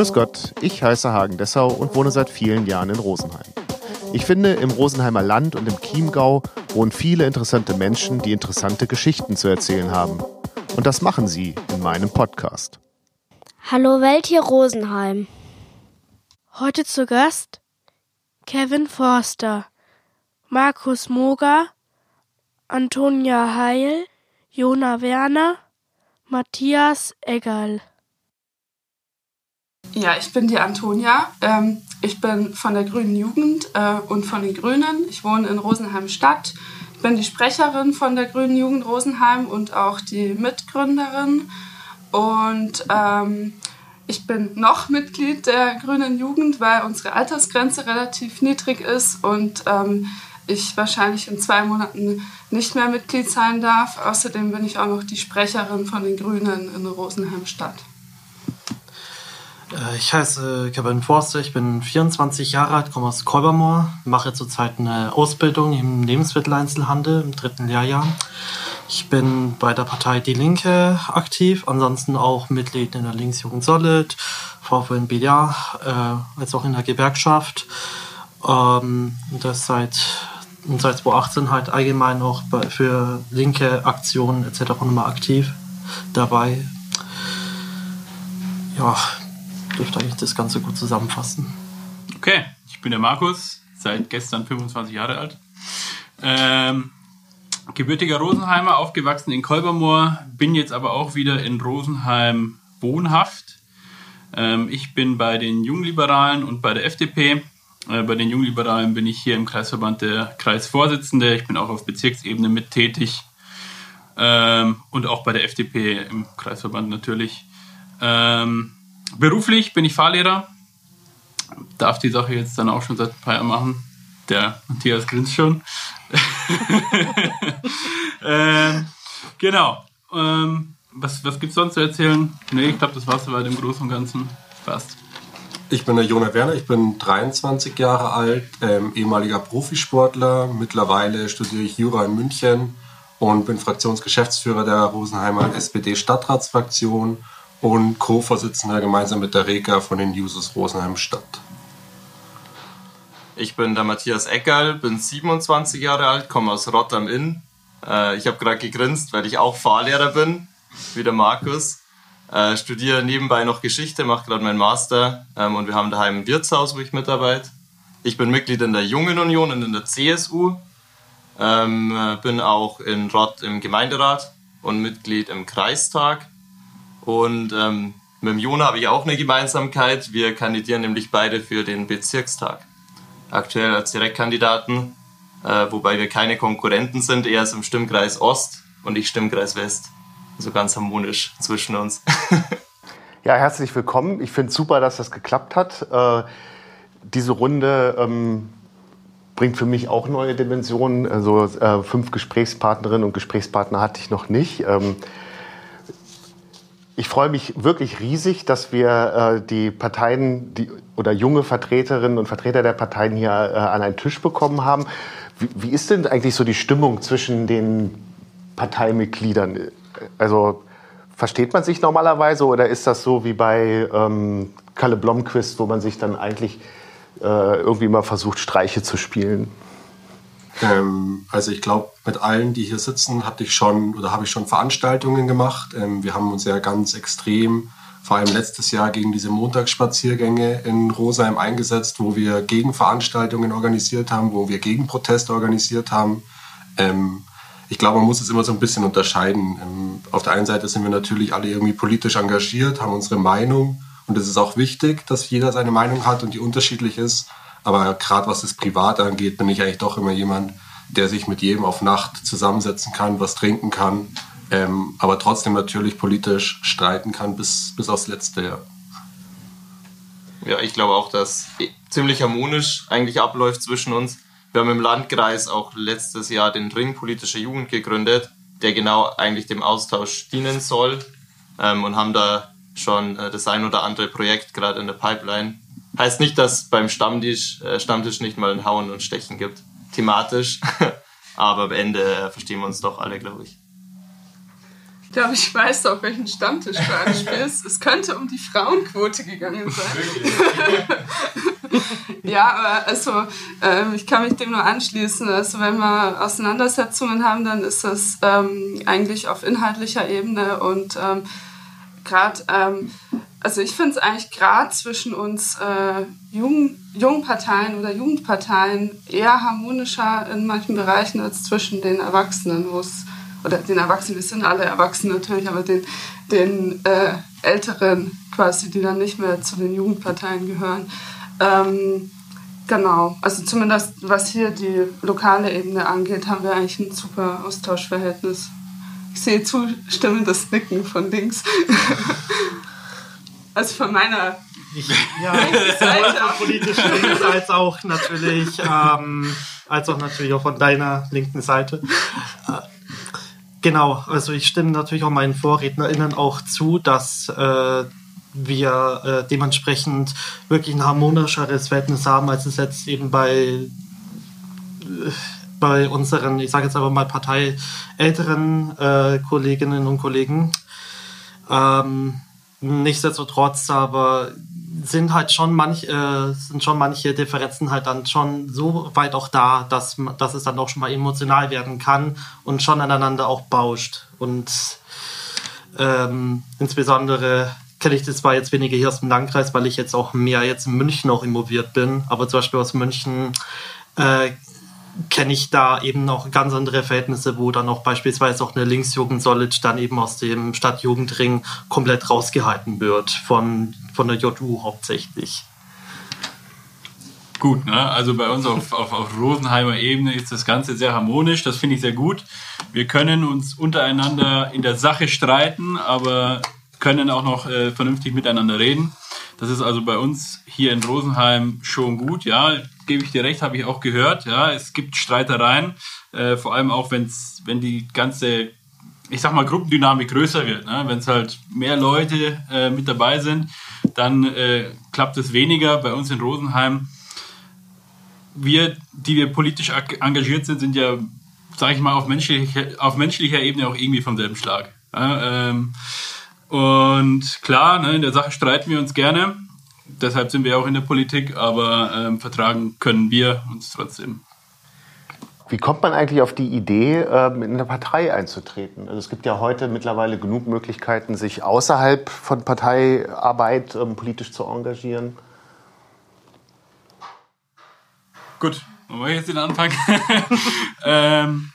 Grüß Gott, ich heiße Hagen Dessau und wohne seit vielen Jahren in Rosenheim. Ich finde, im Rosenheimer Land und im Chiemgau wohnen viele interessante Menschen, die interessante Geschichten zu erzählen haben. Und das machen sie in meinem Podcast. Hallo Welt hier Rosenheim. Heute zu Gast Kevin Forster, Markus Moger, Antonia Heil, Jona Werner, Matthias Eggerl. Ja, ich bin die Antonia. Ähm, ich bin von der Grünen Jugend äh, und von den Grünen. Ich wohne in Rosenheim Stadt. Ich bin die Sprecherin von der Grünen Jugend Rosenheim und auch die Mitgründerin. Und ähm, ich bin noch Mitglied der Grünen Jugend, weil unsere Altersgrenze relativ niedrig ist und ähm, ich wahrscheinlich in zwei Monaten nicht mehr Mitglied sein darf. Außerdem bin ich auch noch die Sprecherin von den Grünen in Rosenheim Stadt. Äh, ich heiße Kevin Forster, ich bin 24 Jahre alt, komme aus Kolbermoor, mache zurzeit eine Ausbildung im Lebensmitteleinzelhandel im dritten Lehrjahr. Ich bin bei der Partei Die Linke aktiv, ansonsten auch Mitglied in der Linksjugend Solid, VfL BDA, äh, als auch in der Gewerkschaft. Ähm, das seit, seit 2018 halt allgemein auch für linke Aktionen etc. nochmal aktiv dabei. Ja, dürfte eigentlich das Ganze gut zusammenfassen. Okay, ich bin der Markus, seit gestern 25 Jahre alt. Ähm, gebürtiger Rosenheimer, aufgewachsen in Kolbermoor, bin jetzt aber auch wieder in Rosenheim wohnhaft. Ähm, ich bin bei den Jungliberalen und bei der FDP. Äh, bei den Jungliberalen bin ich hier im Kreisverband der Kreisvorsitzende. Ich bin auch auf Bezirksebene mit tätig. Ähm, und auch bei der FDP im Kreisverband natürlich. Ähm, beruflich bin ich Fahrlehrer. Darf die Sache jetzt dann auch schon seit ein paar Jahren machen. Der Matthias grinst schon. ähm, genau. Ähm, was was gibt es sonst zu erzählen? Nee, ich glaube, das war soweit im Großen und Ganzen. Passt. Ich bin der Jonah Werner, ich bin 23 Jahre alt, ähm, ehemaliger Profisportler. Mittlerweile studiere ich Jura in München und bin Fraktionsgeschäftsführer der Rosenheimer SPD-Stadtratsfraktion und Co-Vorsitzender gemeinsam mit der Reka von den Jusos Rosenheim Stadt. Ich bin der Matthias Eckerl, bin 27 Jahre alt, komme aus Rotterdam Inn. Äh, ich habe gerade gegrinst, weil ich auch Fahrlehrer bin, wie der Markus. Äh, studiere nebenbei noch Geschichte, mache gerade meinen Master ähm, und wir haben daheim ein Wirtshaus, wo ich mitarbeite. Ich bin Mitglied in der Jungen Union und in der CSU. Ähm, äh, bin auch in Rott im Gemeinderat und Mitglied im Kreistag. Und ähm, mit dem Jona habe ich auch eine Gemeinsamkeit. Wir kandidieren nämlich beide für den Bezirkstag aktuell als Direktkandidaten, äh, wobei wir keine Konkurrenten sind. Er ist im Stimmkreis Ost und ich Stimmkreis West. Also ganz harmonisch zwischen uns. ja, herzlich willkommen. Ich finde es super, dass das geklappt hat. Äh, diese Runde ähm, bringt für mich auch neue Dimensionen. Also äh, fünf Gesprächspartnerinnen und Gesprächspartner hatte ich noch nicht. Ähm, ich freue mich wirklich riesig, dass wir äh, die Parteien die, oder junge Vertreterinnen und Vertreter der Parteien hier äh, an einen Tisch bekommen haben. Wie, wie, ist denn eigentlich so die Stimmung zwischen den Parteimitgliedern? Also versteht man sich normalerweise oder ist das so wie bei ähm, Kalle Blomquist, wo man sich dann eigentlich äh, irgendwie mal versucht, Streiche zu spielen? Ähm, also ich glaube, mit allen, die hier sitzen, hatte ich schon oder habe ich schon Veranstaltungen gemacht. Ähm, wir haben uns ja ganz extrem, vor allem letztes Jahr, gegen diese Montagsspaziergänge in Rosheim eingesetzt, wo wir Gegenveranstaltungen organisiert haben, wo wir Gegenproteste organisiert haben. Ähm, ich glaube, man muss es immer so ein bisschen unterscheiden. Ähm, auf der einen Seite sind wir natürlich alle irgendwie politisch engagiert, haben unsere Meinung und es ist auch wichtig, dass jeder seine Meinung hat und die unterschiedlich ist. Aber gerade was das Private angeht, bin ich eigentlich doch immer jemand, der sich mit jedem auf Nacht zusammensetzen kann, was trinken kann, ähm, aber trotzdem natürlich politisch streiten kann bis, bis aufs Letzte. Ja. ja, ich glaube auch, dass ziemlich harmonisch eigentlich abläuft zwischen uns. Wir haben im Landkreis auch letztes Jahr den Ring Politische Jugend gegründet, der genau eigentlich dem Austausch dienen soll ähm, und haben da schon äh, das ein oder andere Projekt gerade in der Pipeline, Heißt nicht, dass beim Stammtisch, äh, Stammtisch nicht mal ein Hauen und Stechen gibt, thematisch. Aber am Ende äh, verstehen wir uns doch alle, glaube ich. Ich glaube, ich weiß auf welchen Stammtisch du anspielst. Es könnte um die Frauenquote gegangen sein. ja, aber also ähm, ich kann mich dem nur anschließen. Also wenn wir Auseinandersetzungen haben, dann ist das ähm, eigentlich auf inhaltlicher Ebene und ähm, gerade, ähm, also ich finde es eigentlich gerade zwischen uns äh, Jung, Jungparteien oder Jugendparteien eher harmonischer in manchen Bereichen als zwischen den Erwachsenen, wo es oder den Erwachsenen, wir sind alle Erwachsene natürlich, aber den, den äh, Älteren quasi, die dann nicht mehr zu den Jugendparteien gehören. Ähm, genau, also zumindest was hier die lokale Ebene angeht, haben wir eigentlich ein super Austauschverhältnis. Ich sehe zustimmendes Nicken von links. also von meiner ich, ja, Seite. politisch links als auch natürlich, ähm, als auch natürlich auch von deiner linken Seite. Äh, Genau, also ich stimme natürlich auch meinen VorrednerInnen auch zu, dass äh, wir äh, dementsprechend wirklich ein harmonischeres Verhältnis haben, als es jetzt eben bei, äh, bei unseren, ich sage jetzt aber mal parteiälteren äh, Kolleginnen und Kollegen. Ähm, nichtsdestotrotz aber sind halt schon manch, äh, sind schon manche Differenzen halt dann schon so weit auch da, dass, dass es dann auch schon mal emotional werden kann und schon aneinander auch bauscht. Und ähm, insbesondere kenne ich das zwar jetzt weniger hier aus dem Landkreis, weil ich jetzt auch mehr jetzt in München auch involviert bin, aber zum Beispiel aus München äh, kenne ich da eben noch ganz andere Verhältnisse, wo dann auch beispielsweise auch eine Linksjugend Solid dann eben aus dem Stadtjugendring komplett rausgehalten wird von, von der JU hauptsächlich. Gut, ne? also bei uns auf, auf, auf Rosenheimer Ebene ist das Ganze sehr harmonisch, das finde ich sehr gut. Wir können uns untereinander in der Sache streiten, aber können auch noch äh, vernünftig miteinander reden. Das ist also bei uns hier in Rosenheim schon gut, ja gebe ich dir recht, habe ich auch gehört. Ja, es gibt Streitereien, äh, vor allem auch, wenn's, wenn die ganze, ich sag mal, Gruppendynamik größer wird. Ne? Wenn es halt mehr Leute äh, mit dabei sind, dann äh, klappt es weniger. Bei uns in Rosenheim, wir, die wir politisch engagiert sind, sind ja, sage ich mal, auf menschlicher, auf menschlicher Ebene auch irgendwie vom selben Schlag. Ja, ähm, und klar, ne, in der Sache streiten wir uns gerne deshalb sind wir auch in der Politik, aber ähm, vertragen können wir uns trotzdem. Wie kommt man eigentlich auf die Idee, ähm, in eine Partei einzutreten? Also es gibt ja heute mittlerweile genug Möglichkeiten, sich außerhalb von Parteiarbeit ähm, politisch zu engagieren. Gut, wollen wir jetzt den Anfang? ähm,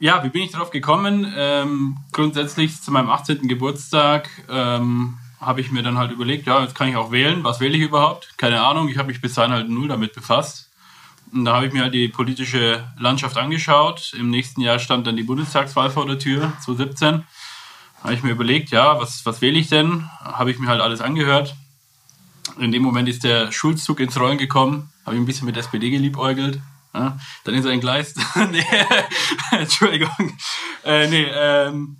ja, wie bin ich darauf gekommen? Ähm, grundsätzlich zu meinem 18. Geburtstag ähm, habe ich mir dann halt überlegt, ja, jetzt kann ich auch wählen. Was wähle ich überhaupt? Keine Ahnung. Ich habe mich bis dahin halt null damit befasst. Und da habe ich mir halt die politische Landschaft angeschaut. Im nächsten Jahr stand dann die Bundestagswahl vor der Tür, 2017. Da habe ich mir überlegt, ja, was, was wähle ich denn? Habe ich mir halt alles angehört. In dem Moment ist der Schulzzug ins Rollen gekommen. Habe ich ein bisschen mit SPD geliebäugelt. Ja, dann ist er entgleist. nee, Entschuldigung. Äh, nee, ähm,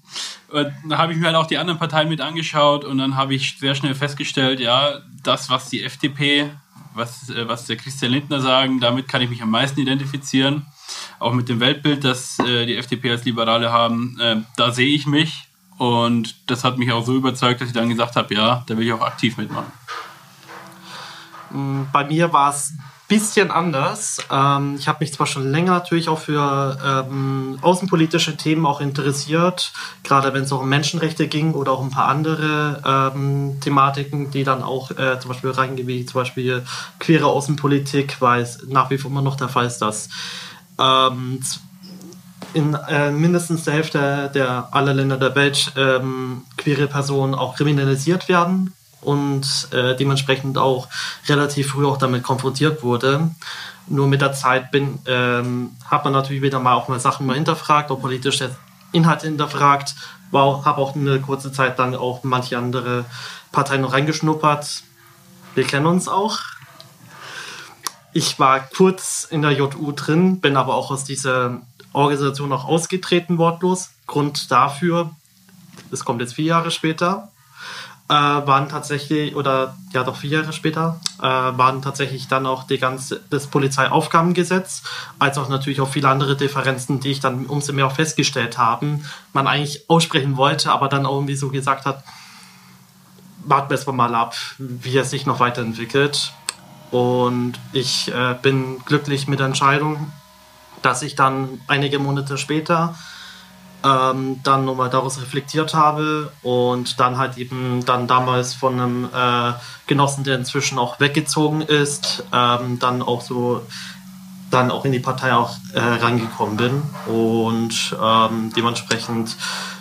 da habe ich mir halt auch die anderen Parteien mit angeschaut und dann habe ich sehr schnell festgestellt, ja, das, was die FDP, was, äh, was der Christian Lindner sagen, damit kann ich mich am meisten identifizieren. Auch mit dem Weltbild, das äh, die FDP als Liberale haben, äh, da sehe ich mich. Und das hat mich auch so überzeugt, dass ich dann gesagt habe, ja, da will ich auch aktiv mitmachen. Bei mir war es bisschen anders. Ähm, ich habe mich zwar schon länger natürlich auch für ähm, außenpolitische Themen auch interessiert, gerade wenn es auch um Menschenrechte ging oder auch ein paar andere ähm, Thematiken, die dann auch äh, zum Beispiel reingehen, wie zum Beispiel queere Außenpolitik, weil es nach wie vor immer noch der Fall ist, dass ähm, in äh, mindestens der Hälfte der aller Länder der Welt ähm, queere Personen auch kriminalisiert werden und äh, dementsprechend auch relativ früh auch damit konfrontiert wurde. Nur mit der Zeit bin, ähm, hat man natürlich wieder mal auch mal Sachen mal hinterfragt, auch politische Inhalte hinterfragt. Habe auch eine kurze Zeit dann auch manche andere Parteien noch reingeschnuppert. Wir kennen uns auch. Ich war kurz in der JU drin, bin aber auch aus dieser Organisation auch ausgetreten, wortlos. Grund dafür, das kommt jetzt vier Jahre später, waren tatsächlich, oder ja doch vier Jahre später, äh, waren tatsächlich dann auch die ganze, das Polizeiaufgabengesetz, als auch natürlich auch viele andere Differenzen, die ich dann umso mehr auch festgestellt habe, man eigentlich aussprechen wollte, aber dann auch irgendwie so gesagt hat, warten wir erstmal mal ab, wie es sich noch weiterentwickelt. Und ich äh, bin glücklich mit der Entscheidung, dass ich dann einige Monate später ähm, dann nochmal daraus reflektiert habe und dann halt eben dann damals von einem äh, Genossen, der inzwischen auch weggezogen ist, ähm, dann auch so dann auch in die Partei auch äh, reingekommen bin und ähm, dementsprechend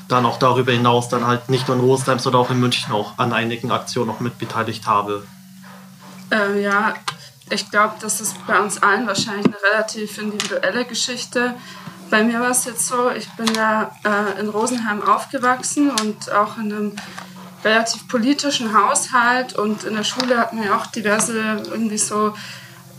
dann auch darüber hinaus dann halt nicht nur in Rosenheim, sondern auch in München auch an einigen Aktionen noch mit beteiligt habe. Ähm, ja, ich glaube, das ist bei uns allen wahrscheinlich eine relativ individuelle Geschichte. Bei mir war es jetzt so, ich bin ja äh, in Rosenheim aufgewachsen und auch in einem relativ politischen Haushalt und in der Schule hat man ja auch diverse irgendwie so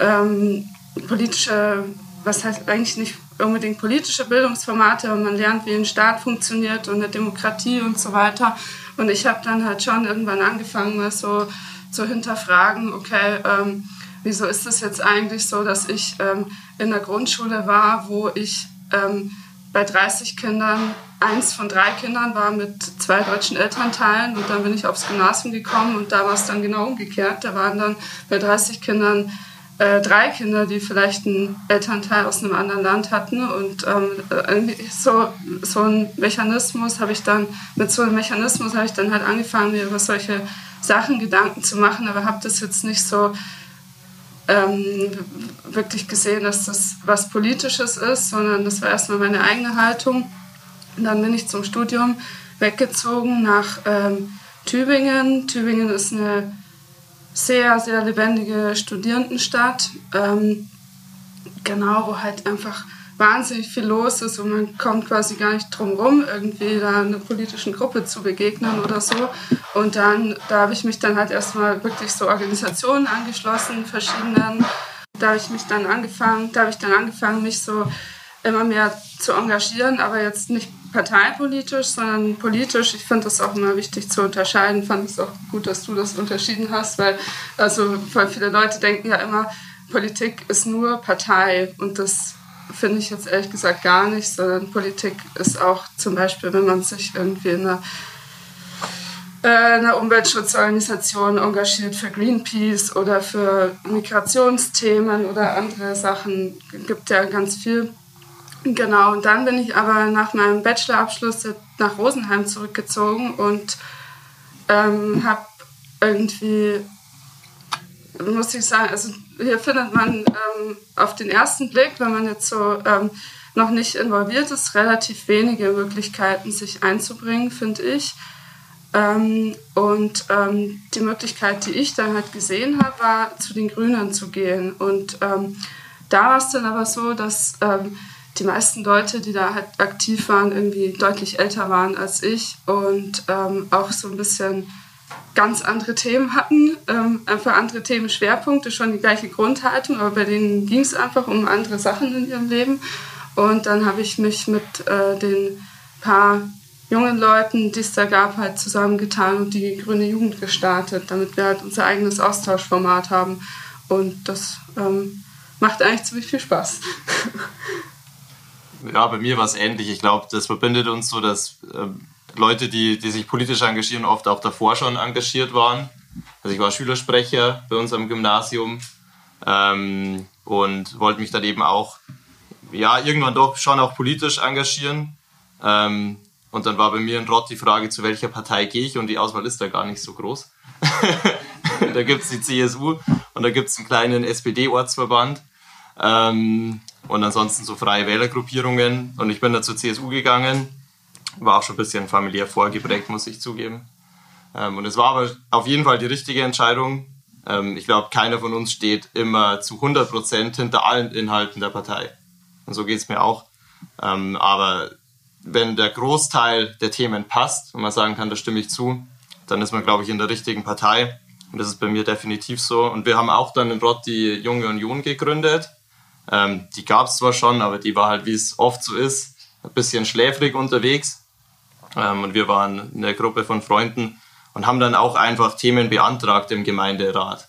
ähm, politische, was heißt eigentlich nicht unbedingt politische Bildungsformate, aber man lernt, wie ein Staat funktioniert und eine Demokratie und so weiter. Und ich habe dann halt schon irgendwann angefangen, mal so zu hinterfragen, okay, ähm, wieso ist es jetzt eigentlich so, dass ich ähm, in der Grundschule war, wo ich ähm, bei 30 Kindern, eins von drei Kindern war mit zwei deutschen Elternteilen und dann bin ich aufs Gymnasium gekommen und da war es dann genau umgekehrt. Da waren dann bei 30 Kindern äh, drei Kinder, die vielleicht einen Elternteil aus einem anderen Land hatten und ähm, so, so ein Mechanismus habe ich dann, mit so einem Mechanismus habe ich dann halt angefangen, mir über solche Sachen Gedanken zu machen, aber habe das jetzt nicht so ähm, wirklich gesehen, dass das was Politisches ist, sondern das war erstmal meine eigene Haltung. Und dann bin ich zum Studium weggezogen nach ähm, Tübingen. Tübingen ist eine sehr, sehr lebendige Studierendenstadt. Ähm, genau, wo halt einfach wahnsinnig viel los ist und man kommt quasi gar nicht drum rum, irgendwie da einer politischen Gruppe zu begegnen oder so. Und dann, da habe ich mich dann halt erstmal wirklich so Organisationen angeschlossen, verschiedenen. Da habe ich mich dann angefangen, da habe ich dann angefangen, mich so immer mehr zu engagieren, aber jetzt nicht parteipolitisch, sondern politisch. Ich finde das auch immer wichtig zu unterscheiden. Fand es auch gut, dass du das unterschieden hast, weil also voll viele Leute denken ja immer, Politik ist nur Partei und das finde ich jetzt ehrlich gesagt gar nicht, sondern Politik ist auch zum Beispiel, wenn man sich irgendwie in einer, äh, Umweltschutzorganisation engagiert für Greenpeace oder für Migrationsthemen oder andere Sachen, gibt ja ganz viel. Genau, und dann bin ich aber nach meinem Bachelorabschluss nach Rosenheim zurückgezogen und ähm, habe irgendwie, muss ich sagen, also hier findet man ähm, auf den ersten Blick, wenn man jetzt so ähm, noch nicht involviert ist, relativ wenige Möglichkeiten, sich einzubringen, finde ich. Ähm, und ähm, die Möglichkeit, die ich dann halt gesehen habe, war, zu den Grünen zu gehen. Und ähm, da war es dann aber so, dass ähm, die meisten Leute, die da halt aktiv waren, irgendwie deutlich älter waren als ich und auch so ein bisschen ganz andere Themen hatten, ähm, einfach andere Themenschwerpunkte, schon die gleiche Grundhaltung, aber bei denen ging es einfach um andere Sachen in ihrem Leben. Und dann habe ich mich mit äh, den paar jungen Leuten, die es da gab, halt zusammengetan und die Grüne Jugend gestartet, damit wir halt unser eigenes Austauschformat haben. Und das ähm, macht eigentlich ziemlich viel Spaß. Ja, bei mir war es ähnlich. Ich glaube, das verbindet uns so, dass ähm, Leute, die, die sich politisch engagieren, oft auch davor schon engagiert waren. Also ich war Schülersprecher bei uns am Gymnasium ähm, und wollte mich dann eben auch, ja, irgendwann doch schon auch politisch engagieren. Ähm, und dann war bei mir in Rott die Frage, zu welcher Partei gehe ich und die Auswahl ist da gar nicht so groß. da gibt es die CSU und da gibt es einen kleinen SPD-Ortsverband. Ähm, und ansonsten so freie Wählergruppierungen. Und ich bin da zur CSU gegangen war auch schon ein bisschen familiär vorgeprägt, muss ich zugeben. Ähm, und es war aber auf jeden Fall die richtige Entscheidung. Ähm, ich glaube, keiner von uns steht immer zu 100 Prozent hinter allen Inhalten der Partei. Und so geht es mir auch. Ähm, aber wenn der Großteil der Themen passt und man sagen kann, da stimme ich zu, dann ist man, glaube ich, in der richtigen Partei. Und das ist bei mir definitiv so. Und wir haben auch dann in Rott die Junge Union gegründet. Ähm, die gab es zwar schon, aber die war halt, wie es oft so ist, ein bisschen schläfrig unterwegs. Ähm, und wir waren eine Gruppe von Freunden und haben dann auch einfach Themen beantragt im Gemeinderat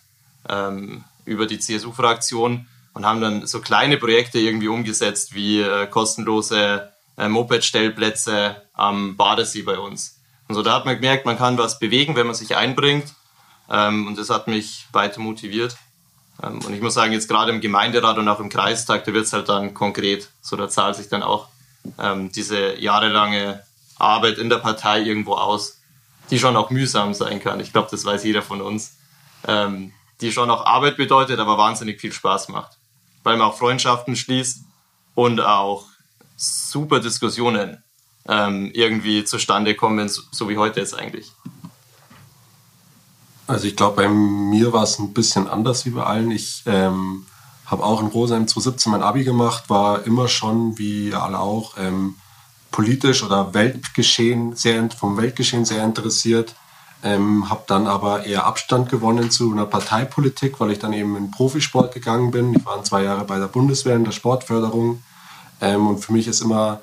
ähm, über die CSU-Fraktion und haben dann so kleine Projekte irgendwie umgesetzt wie äh, kostenlose äh, Moped-Stellplätze am Badesee bei uns. Und so da hat man gemerkt, man kann was bewegen, wenn man sich einbringt. Ähm, und das hat mich weiter motiviert. Ähm, und ich muss sagen, jetzt gerade im Gemeinderat und auch im Kreistag, da wird es halt dann konkret. So, da zahlt sich dann auch ähm, diese jahrelange Arbeit in der Partei irgendwo aus, die schon auch mühsam sein kann. Ich glaube, das weiß jeder von uns. Ähm, die schon auch Arbeit bedeutet, aber wahnsinnig viel Spaß macht weil man auch Freundschaften schließt und auch super Diskussionen ähm, irgendwie zustande kommen, so, wie heute jetzt eigentlich. Also ich glaube, bei mir war es ein bisschen anders wie bei allen. Ich ähm, habe auch in Rosenheim 2017 mein Abi gemacht, war immer schon, wie alle auch, ähm, politisch oder Weltgeschehen sehr, vom Weltgeschehen sehr interessiert. Ähm, habe dann aber eher Abstand gewonnen zu einer Parteipolitik, weil ich dann eben in Profisport gegangen bin. Ich war zwei Jahre bei der Bundeswehr in der Sportförderung. Ähm, und für mich ist immer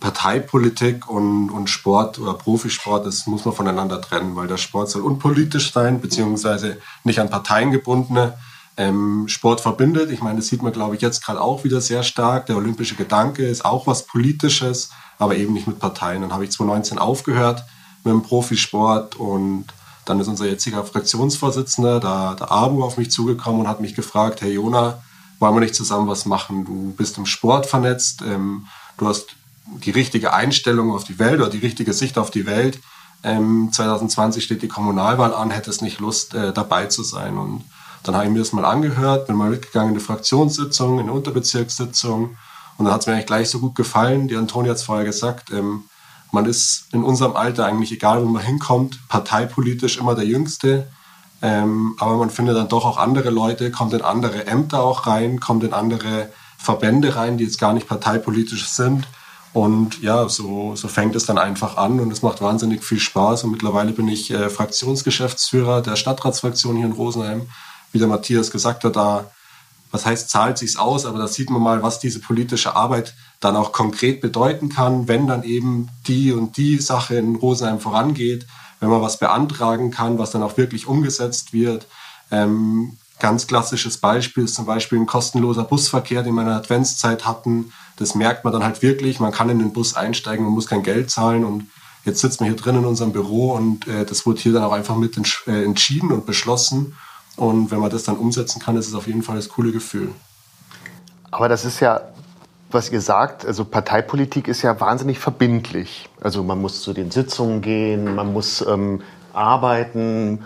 Parteipolitik und, und Sport oder Profisport, das muss man voneinander trennen, weil der Sport soll unpolitisch sein, beziehungsweise nicht an Parteien gebunden. Ähm, Sport verbindet. Ich meine, das sieht man, glaube ich, jetzt gerade auch wieder sehr stark. Der olympische Gedanke ist auch was Politisches, aber eben nicht mit Parteien. Dann habe ich 2019 aufgehört mit dem Profisport und dann ist unser jetziger Fraktionsvorsitzender, der, der Abu, auf mich zugekommen und hat mich gefragt, Herr Jona, wollen wir nicht zusammen was machen? Du bist im Sport vernetzt, ähm, du hast die richtige Einstellung auf die Welt oder die richtige Sicht auf die Welt. Ähm, 2020 steht die Kommunalwahl an, hättest nicht Lust, äh, dabei zu sein. Und dann habe ich mir das mal angehört, bin mal mitgegangen in eine Fraktionssitzung, in eine Unterbezirkssitzung. Und dann hat es mir eigentlich gleich so gut gefallen. Die Antonia hat es vorher gesagt, ähm, man ist in unserem Alter eigentlich, egal wo man hinkommt, parteipolitisch immer der Jüngste. Ähm, aber man findet dann doch auch andere Leute, kommt in andere Ämter auch rein, kommt in andere Verbände rein, die jetzt gar nicht parteipolitisch sind. Und ja, so, so fängt es dann einfach an und es macht wahnsinnig viel Spaß. Und mittlerweile bin ich äh, Fraktionsgeschäftsführer der Stadtratsfraktion hier in Rosenheim. Wie der Matthias gesagt hat, da was heißt, zahlt sich's aus, aber da sieht man mal, was diese politische Arbeit dann auch konkret bedeuten kann, wenn dann eben die und die Sache in Rosenheim vorangeht, wenn man was beantragen kann, was dann auch wirklich umgesetzt wird. Ähm, ganz klassisches Beispiel ist zum Beispiel ein kostenloser Busverkehr, den wir in der Adventszeit hatten. Das merkt man dann halt wirklich. Man kann in den Bus einsteigen, man muss kein Geld zahlen und jetzt sitzt man hier drin in unserem Büro und äh, das wurde hier dann auch einfach mit äh, entschieden und beschlossen. Und wenn man das dann umsetzen kann, ist es auf jeden Fall das coole Gefühl. Aber das ist ja, was ihr sagt, also Parteipolitik ist ja wahnsinnig verbindlich. Also man muss zu den Sitzungen gehen, man muss ähm, arbeiten.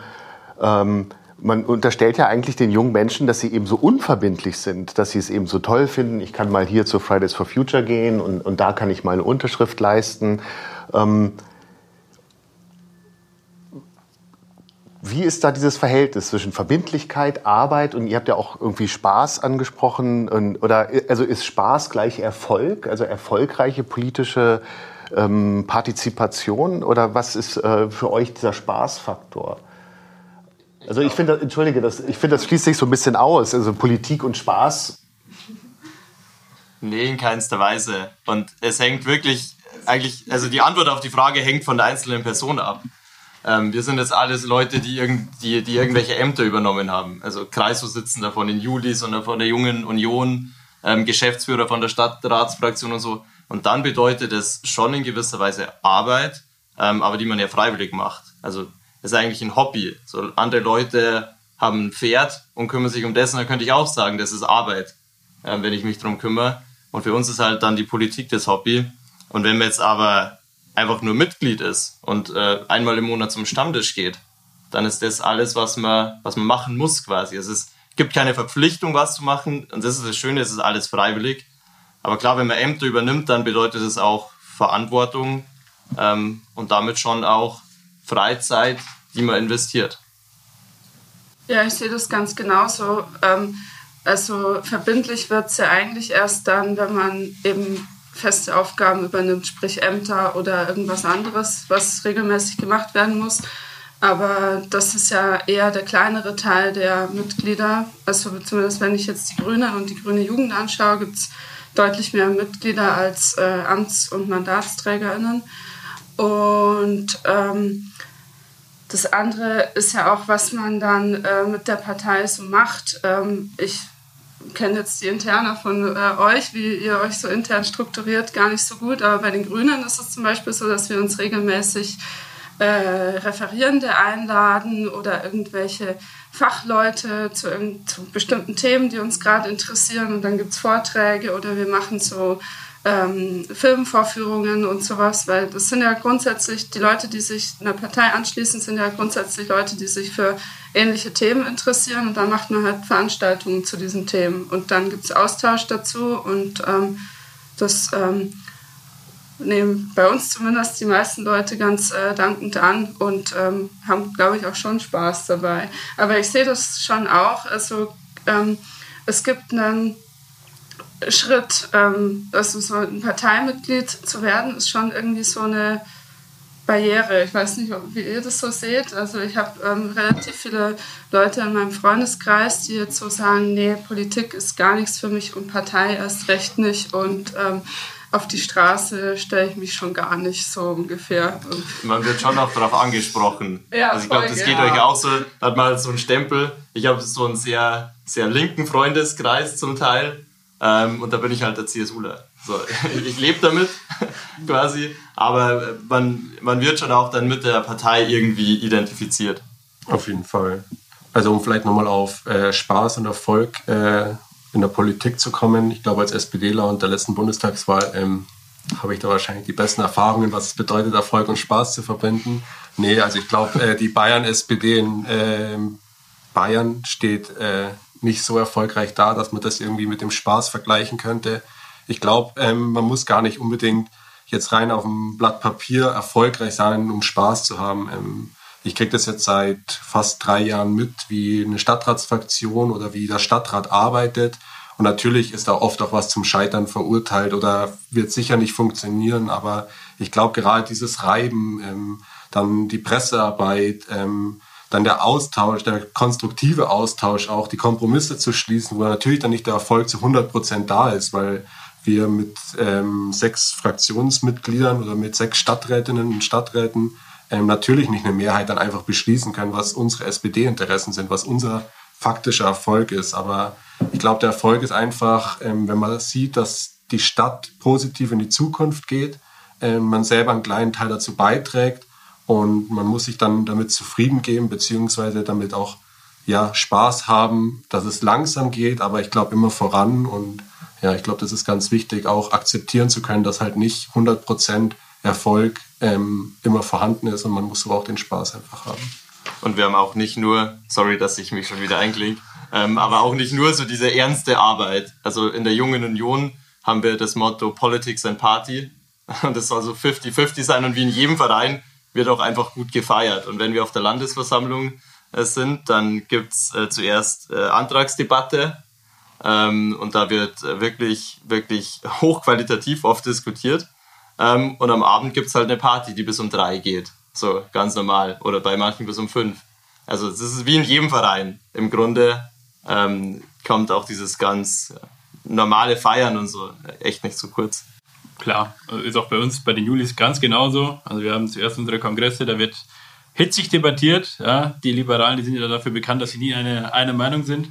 Ähm, man unterstellt ja eigentlich den jungen Menschen, dass sie eben so unverbindlich sind, dass sie es eben so toll finden. Ich kann mal hier zu Fridays for Future gehen und, und da kann ich mal eine Unterschrift leisten. Ähm, Wie ist da dieses Verhältnis zwischen Verbindlichkeit, Arbeit und ihr habt ja auch irgendwie Spaß angesprochen und, oder also ist Spaß gleich Erfolg, also erfolgreiche politische ähm, Partizipation oder was ist äh, für euch dieser Spaßfaktor? Also ich finde, entschuldige, das, ich finde, das schließt sich so ein bisschen aus, also Politik und Spaß. Nee, in keinster Weise. Und es hängt wirklich, eigentlich, also die Antwort auf die Frage hängt von der einzelnen Person ab. Ähm, wir sind jetzt alles Leute, die, irgend, die, die irgendwelche Ämter übernommen haben. Also Kreisvorsitzender von den Julis und von der Jungen Union, ähm, Geschäftsführer von der Stadtratsfraktion und so. Und dann bedeutet es schon in gewisser Weise Arbeit, ähm, aber die man ja freiwillig macht. Also es ist eigentlich ein Hobby. So andere Leute haben ein Pferd und kümmern sich um das, und dann könnte ich auch sagen, das ist Arbeit, äh, wenn ich mich darum kümmere. Und für uns ist halt dann die Politik das Hobby. Und wenn wir jetzt aber einfach nur Mitglied ist und äh, einmal im Monat zum Stammtisch geht, dann ist das alles, was man, was man machen muss quasi. Es ist, gibt keine Verpflichtung, was zu machen und das ist das Schöne, es ist alles freiwillig. Aber klar, wenn man Ämter übernimmt, dann bedeutet es auch Verantwortung ähm, und damit schon auch Freizeit, die man investiert. Ja, ich sehe das ganz genauso. Ähm, also verbindlich wird es ja eigentlich erst dann, wenn man eben feste Aufgaben übernimmt, sprich Ämter oder irgendwas anderes, was regelmäßig gemacht werden muss. Aber das ist ja eher der kleinere Teil der Mitglieder. Also zumindest wenn ich jetzt die Grüne und die Grüne Jugend anschaue, gibt es deutlich mehr Mitglieder als äh, Amts- und Mandatsträgerinnen. Und ähm, das andere ist ja auch, was man dann äh, mit der Partei so macht. Ähm, ich kenne jetzt die Interna von äh, euch, wie ihr euch so intern strukturiert, gar nicht so gut. Aber bei den Grünen ist es zum Beispiel so, dass wir uns regelmäßig äh, Referierende einladen oder irgendwelche Fachleute zu, zu bestimmten Themen, die uns gerade interessieren. Und dann gibt es Vorträge oder wir machen so ähm, Filmvorführungen und sowas, weil das sind ja grundsätzlich die Leute, die sich einer Partei anschließen, sind ja grundsätzlich Leute, die sich für ähnliche Themen interessieren und dann macht man halt Veranstaltungen zu diesen Themen und dann gibt es Austausch dazu und ähm, das ähm, nehmen bei uns zumindest die meisten Leute ganz äh, dankend an und ähm, haben, glaube ich, auch schon Spaß dabei. Aber ich sehe das schon auch, also ähm, es gibt einen Schritt, ähm, also so ein Parteimitglied zu werden, ist schon irgendwie so eine Barriere. Ich weiß nicht, wie ihr das so seht. Also ich habe ähm, relativ viele Leute in meinem Freundeskreis, die jetzt so sagen, nee, Politik ist gar nichts für mich und Partei erst recht nicht. Und ähm, auf die Straße stelle ich mich schon gar nicht so ungefähr. Man wird schon auch darauf angesprochen. Ja, also ich glaube, das geht ja. euch auch so. Hat mal so einen Stempel. Ich habe so einen sehr, sehr linken Freundeskreis zum Teil. Ähm, und da bin ich halt der CSUler. So, ich lebe damit quasi, aber man, man wird schon auch dann mit der Partei irgendwie identifiziert. Auf jeden Fall. Also um vielleicht nochmal auf äh, Spaß und Erfolg äh, in der Politik zu kommen. Ich glaube, als SPDler und der letzten Bundestagswahl ähm, habe ich da wahrscheinlich die besten Erfahrungen, was es bedeutet, Erfolg und Spaß zu verbinden. Nee, also ich glaube, äh, die Bayern-SPD in äh, Bayern steht äh, nicht so erfolgreich da, dass man das irgendwie mit dem Spaß vergleichen könnte. Ich glaube, ähm, man muss gar nicht unbedingt jetzt rein auf dem Blatt Papier erfolgreich sein, um Spaß zu haben. Ähm, ich kriege das jetzt seit fast drei Jahren mit, wie eine Stadtratsfraktion oder wie der Stadtrat arbeitet. Und natürlich ist da oft auch was zum Scheitern verurteilt oder wird sicher nicht funktionieren. Aber ich glaube, gerade dieses Reiben, ähm, dann die Pressearbeit, ähm, dann der Austausch, der konstruktive Austausch auch, die Kompromisse zu schließen, wo natürlich dann nicht der Erfolg zu 100 Prozent da ist, weil wir mit ähm, sechs Fraktionsmitgliedern oder mit sechs Stadträtinnen und Stadträten ähm, natürlich nicht eine Mehrheit dann einfach beschließen können, was unsere SPD-Interessen sind, was unser faktischer Erfolg ist. Aber ich glaube, der Erfolg ist einfach, ähm, wenn man sieht, dass die Stadt positiv in die Zukunft geht, ähm, man selber einen kleinen Teil dazu beiträgt und man muss sich dann damit zufrieden geben, beziehungsweise damit auch ja, Spaß haben, dass es langsam geht, aber ich glaube immer voran. Und ja, ich glaube, das ist ganz wichtig, auch akzeptieren zu können, dass halt nicht 100% Erfolg ähm, immer vorhanden ist und man muss aber auch den Spaß einfach haben. Und wir haben auch nicht nur, sorry, dass ich mich schon wieder einklinge, ähm, aber auch nicht nur so diese ernste Arbeit. Also in der Jungen Union haben wir das Motto Politics and Party. Und das soll so 50-50 sein und wie in jedem Verein wird auch einfach gut gefeiert. Und wenn wir auf der Landesversammlung äh, sind, dann gibt es äh, zuerst äh, Antragsdebatte ähm, und da wird äh, wirklich, wirklich hochqualitativ oft diskutiert. Ähm, und am Abend gibt es halt eine Party, die bis um drei geht. So ganz normal. Oder bei manchen bis um fünf. Also es ist wie in jedem Verein. Im Grunde ähm, kommt auch dieses ganz normale Feiern und so echt nicht zu kurz klar, ist auch bei uns bei den Julis ganz genauso. Also wir haben zuerst unsere Kongresse, da wird hitzig debattiert. Ja. Die Liberalen, die sind ja dafür bekannt, dass sie nie eine, eine Meinung sind.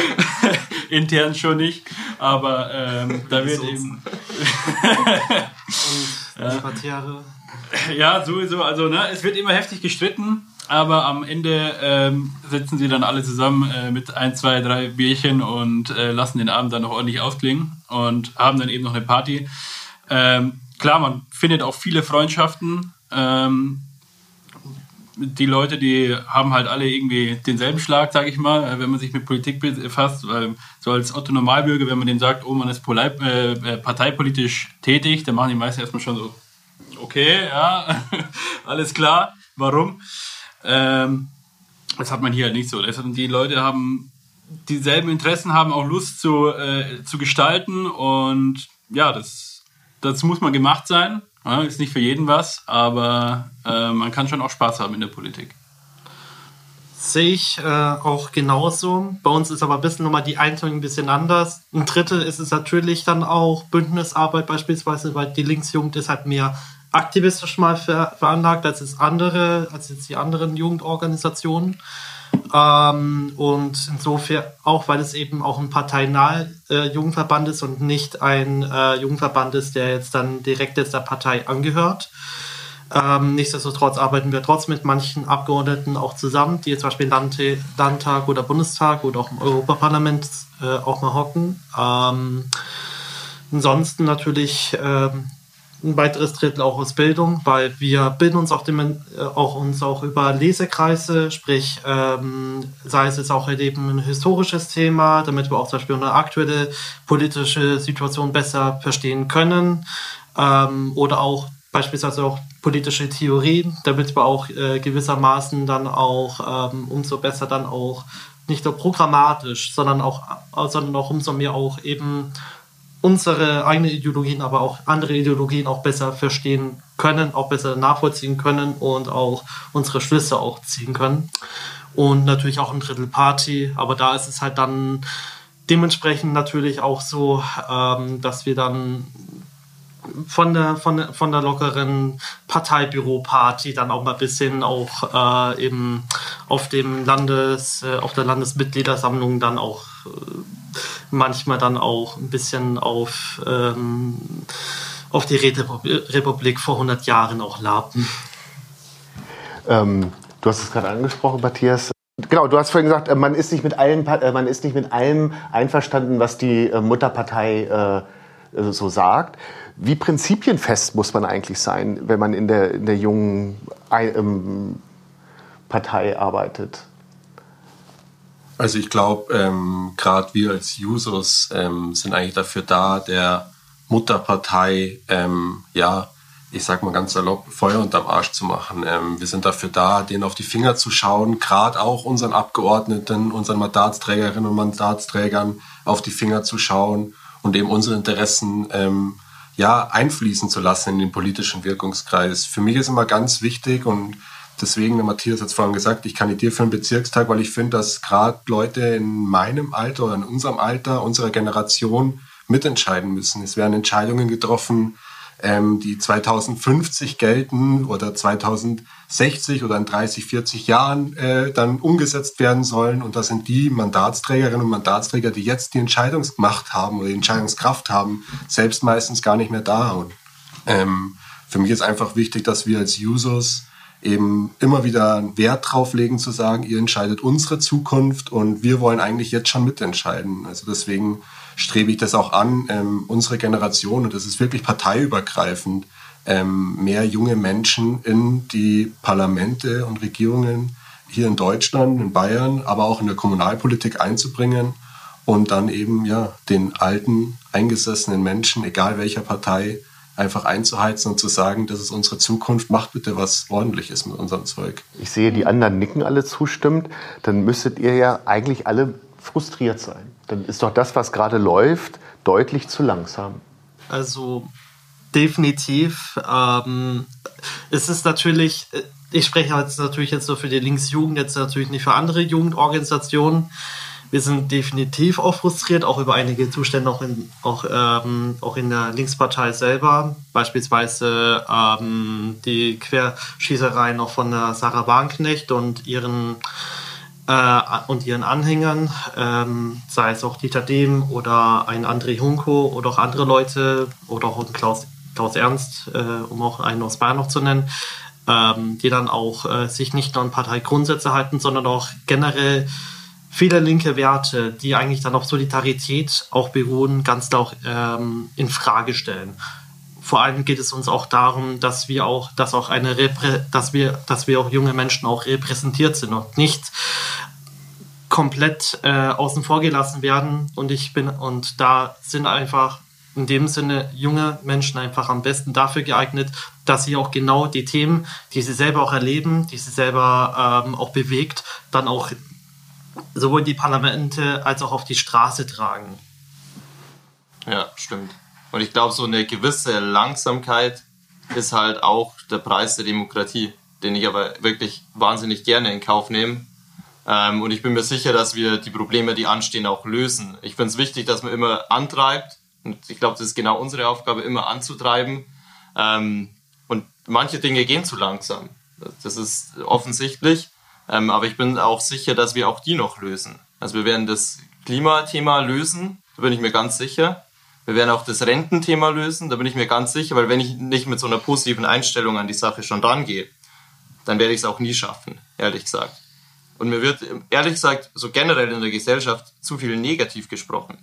Intern schon nicht. Aber ähm, da wird eben. ja. ja, sowieso. Also ne, es wird immer heftig gestritten aber am Ende ähm, sitzen sie dann alle zusammen äh, mit ein, zwei, drei Bierchen und äh, lassen den Abend dann noch ordentlich ausklingen und haben dann eben noch eine Party. Ähm, klar, man findet auch viele Freundschaften. Ähm, die Leute, die haben halt alle irgendwie denselben Schlag, sage ich mal, wenn man sich mit Politik befasst. Weil so als Otto Normalbürger, wenn man dem sagt, oh, man ist äh, äh, parteipolitisch tätig, dann machen die meisten erstmal schon so, okay, ja, alles klar, warum? Ähm, das hat man hier halt nicht so. Die Leute haben dieselben Interessen, haben auch Lust zu, äh, zu gestalten und ja, das, das muss man gemacht sein. Ja, ist nicht für jeden was, aber äh, man kann schon auch Spaß haben in der Politik. Sehe ich äh, auch genauso. Bei uns ist aber ein bisschen nochmal die Einteilung ein bisschen anders. Ein Drittel ist es natürlich dann auch Bündnisarbeit beispielsweise, weil die Linksjugend ist halt mehr aktivistisch mal ver veranlagt als jetzt andere, als jetzt die anderen Jugendorganisationen. Ähm, und insofern auch, weil es eben auch ein parteinahe äh, Jugendverband ist und nicht ein äh, Jugendverband ist, der jetzt dann direkt jetzt der Partei angehört. Ähm, nichtsdestotrotz arbeiten wir trotzdem mit manchen Abgeordneten auch zusammen, die jetzt zum Beispiel im Landtag oder Bundestag oder auch im Europaparlament äh, auch mal hocken. Ähm, ansonsten natürlich ähm, ein weiteres Drittel auch aus Bildung, weil wir bilden uns auch, dem, äh, auch uns auch über Lesekreise, sprich ähm, sei es jetzt auch halt eben ein historisches Thema, damit wir auch zum Beispiel eine aktuelle politische Situation besser verstehen können ähm, oder auch beispielsweise auch politische Theorien, damit wir auch äh, gewissermaßen dann auch ähm, umso besser dann auch nicht nur programmatisch, sondern auch, sondern auch umso mehr auch eben unsere eigenen Ideologien, aber auch andere Ideologien auch besser verstehen können, auch besser nachvollziehen können und auch unsere Schlüsse auch ziehen können. Und natürlich auch ein Drittel Party, aber da ist es halt dann dementsprechend natürlich auch so, ähm, dass wir dann von der, von der, von der lockeren Parteibüro-Party dann auch mal bis hin auch äh, eben auf dem Landes, äh, auf der Landesmitgliedersammlung dann auch äh, manchmal dann auch ein bisschen auf, ähm, auf die Räterepublik vor 100 Jahren auch laben. Ähm, du hast es gerade angesprochen, Matthias. Genau, du hast vorhin gesagt, äh, man ist nicht mit allem, äh, man ist nicht mit allem einverstanden, was die äh, Mutterpartei äh, so sagt. Wie prinzipienfest muss man eigentlich sein, wenn man in der, in der jungen ähm, Partei arbeitet? Also ich glaube, ähm, gerade wir als Users ähm, sind eigentlich dafür da, der Mutterpartei, ähm, ja, ich sag mal ganz salopp, Feuer unterm Arsch zu machen. Ähm, wir sind dafür da, denen auf die Finger zu schauen, gerade auch unseren Abgeordneten, unseren Mandatsträgerinnen und Mandatsträgern auf die Finger zu schauen und eben unsere Interessen ähm, ja einfließen zu lassen in den politischen Wirkungskreis. Für mich ist immer ganz wichtig und Deswegen, der Matthias hat es vorhin gesagt, ich kandidiere für einen Bezirkstag, weil ich finde, dass gerade Leute in meinem Alter oder in unserem Alter, unserer Generation mitentscheiden müssen. Es werden Entscheidungen getroffen, ähm, die 2050 gelten oder 2060 oder in 30, 40 Jahren äh, dann umgesetzt werden sollen. Und das sind die Mandatsträgerinnen und Mandatsträger, die jetzt die Entscheidungsmacht haben oder die Entscheidungskraft haben, selbst meistens gar nicht mehr da. Und ähm, für mich ist einfach wichtig, dass wir als Users eben immer wieder Wert drauf legen zu sagen, ihr entscheidet unsere Zukunft und wir wollen eigentlich jetzt schon mitentscheiden. Also deswegen strebe ich das auch an, ähm, unsere Generation, und das ist wirklich parteiübergreifend, ähm, mehr junge Menschen in die Parlamente und Regierungen hier in Deutschland, in Bayern, aber auch in der Kommunalpolitik einzubringen und dann eben ja den alten, eingesessenen Menschen, egal welcher Partei, einfach einzuheizen und zu sagen, das ist unsere Zukunft, macht bitte was ordentliches mit unserem Zeug. Ich sehe, die anderen nicken alle zustimmend. Dann müsstet ihr ja eigentlich alle frustriert sein. Dann ist doch das, was gerade läuft, deutlich zu langsam. Also definitiv. Ähm, es ist natürlich, äh, ich spreche jetzt natürlich jetzt nur für die Linksjugend, jetzt natürlich nicht für andere Jugendorganisationen. Wir sind definitiv auch frustriert, auch über einige Zustände auch in, auch, ähm, auch in der Linkspartei selber. Beispielsweise ähm, die Querschießerei noch von der Sarah Warnknecht und ihren äh, und ihren Anhängern, ähm, sei es auch Dieter Dehm oder ein André Hunko oder auch andere Leute oder auch Klaus, Klaus Ernst, äh, um auch einen aus Bayern noch zu nennen, ähm, die dann auch äh, sich nicht nur an Parteigrundsätze halten, sondern auch generell viele linke Werte, die eigentlich dann auf Solidarität auch beruhen, ganz auch ähm, in Frage stellen. Vor allem geht es uns auch darum, dass wir auch, dass auch eine Reprä dass wir, dass wir auch junge Menschen auch repräsentiert sind und nicht komplett äh, außen vor gelassen werden. Und ich bin, und da sind einfach in dem Sinne junge Menschen einfach am besten dafür geeignet, dass sie auch genau die Themen, die sie selber auch erleben, die sie selber ähm, auch bewegt, dann auch sowohl die Parlamente als auch auf die Straße tragen. Ja, stimmt. Und ich glaube, so eine gewisse Langsamkeit ist halt auch der Preis der Demokratie, den ich aber wirklich wahnsinnig gerne in Kauf nehme. Ähm, und ich bin mir sicher, dass wir die Probleme, die anstehen, auch lösen. Ich finde es wichtig, dass man immer antreibt. Und ich glaube, das ist genau unsere Aufgabe, immer anzutreiben. Ähm, und manche Dinge gehen zu langsam. Das ist offensichtlich. Ähm, aber ich bin auch sicher, dass wir auch die noch lösen. Also wir werden das Klimathema lösen, da bin ich mir ganz sicher. Wir werden auch das Rententhema lösen, da bin ich mir ganz sicher, weil wenn ich nicht mit so einer positiven Einstellung an die Sache schon dran gehe, dann werde ich es auch nie schaffen, ehrlich gesagt. Und mir wird, ehrlich gesagt, so generell in der Gesellschaft zu viel negativ gesprochen.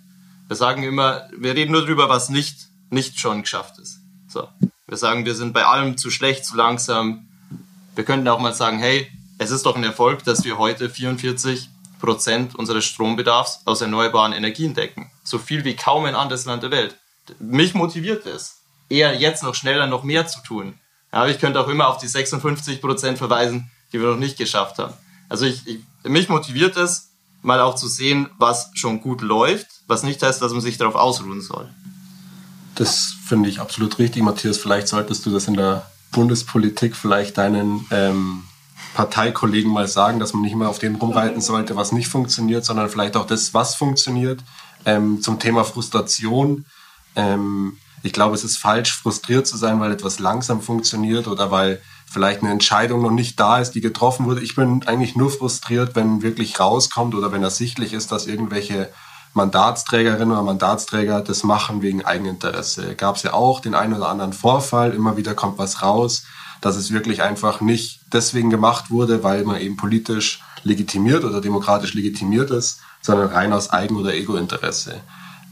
Wir sagen immer, wir reden nur darüber, was nicht, nicht schon geschafft ist. So. Wir sagen, wir sind bei allem zu schlecht, zu langsam. Wir könnten auch mal sagen, hey, es ist doch ein Erfolg, dass wir heute 44 Prozent unseres Strombedarfs aus erneuerbaren Energien decken. So viel wie kaum ein anderes Land der Welt. Mich motiviert es, eher jetzt noch schneller noch mehr zu tun. Aber ich könnte auch immer auf die 56 Prozent verweisen, die wir noch nicht geschafft haben. Also ich, ich, mich motiviert es, mal auch zu sehen, was schon gut läuft, was nicht heißt, dass man sich darauf ausruhen soll. Das finde ich absolut richtig, Matthias. Vielleicht solltest du das in der Bundespolitik vielleicht deinen ähm, Parteikollegen mal sagen, dass man nicht mehr auf dem rumreiten sollte, was nicht funktioniert, sondern vielleicht auch das, was funktioniert. Ähm, zum Thema Frustration. Ähm, ich glaube, es ist falsch, frustriert zu sein, weil etwas langsam funktioniert oder weil vielleicht eine Entscheidung noch nicht da ist, die getroffen wurde. Ich bin eigentlich nur frustriert, wenn wirklich rauskommt oder wenn ersichtlich ist, dass irgendwelche Mandatsträgerinnen oder Mandatsträger das machen wegen Eigeninteresse. Gab es ja auch den einen oder anderen Vorfall, immer wieder kommt was raus, dass es wirklich einfach nicht deswegen gemacht wurde, weil man eben politisch legitimiert oder demokratisch legitimiert ist, sondern rein aus Eigen- oder Egointeresse.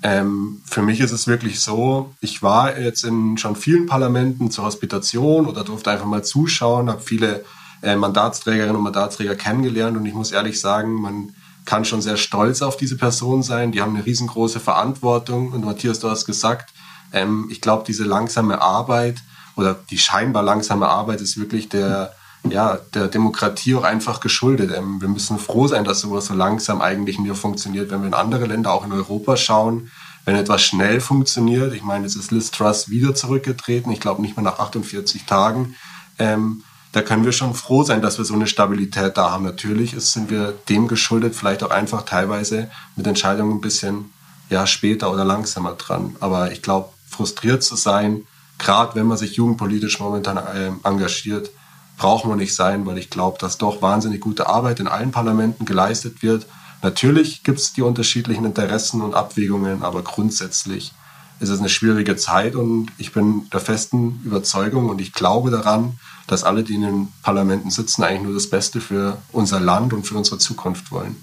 Ähm, für mich ist es wirklich so, ich war jetzt in schon vielen Parlamenten zur Hospitation oder durfte einfach mal zuschauen, habe viele äh, Mandatsträgerinnen und Mandatsträger kennengelernt und ich muss ehrlich sagen, man kann schon sehr stolz auf diese Person sein. Die haben eine riesengroße Verantwortung. Und Matthias, du hast gesagt, ähm, ich glaube, diese langsame Arbeit oder die scheinbar langsame Arbeit ist wirklich der, ja, der Demokratie auch einfach geschuldet. Ähm, wir müssen froh sein, dass sowas so langsam eigentlich nur funktioniert. Wenn wir in andere Länder, auch in Europa schauen, wenn etwas schnell funktioniert, ich meine, jetzt ist Liz Truss wieder zurückgetreten, ich glaube nicht mehr nach 48 Tagen, ähm, da können wir schon froh sein, dass wir so eine Stabilität da haben. Natürlich ist, sind wir dem geschuldet, vielleicht auch einfach teilweise mit Entscheidungen ein bisschen ja, später oder langsamer dran. Aber ich glaube, frustriert zu sein, gerade wenn man sich jugendpolitisch momentan äh, engagiert, braucht man nicht sein, weil ich glaube, dass doch wahnsinnig gute Arbeit in allen Parlamenten geleistet wird. Natürlich gibt es die unterschiedlichen Interessen und Abwägungen, aber grundsätzlich ist es eine schwierige Zeit und ich bin der festen Überzeugung und ich glaube daran, dass alle, die in den Parlamenten sitzen, eigentlich nur das Beste für unser Land und für unsere Zukunft wollen.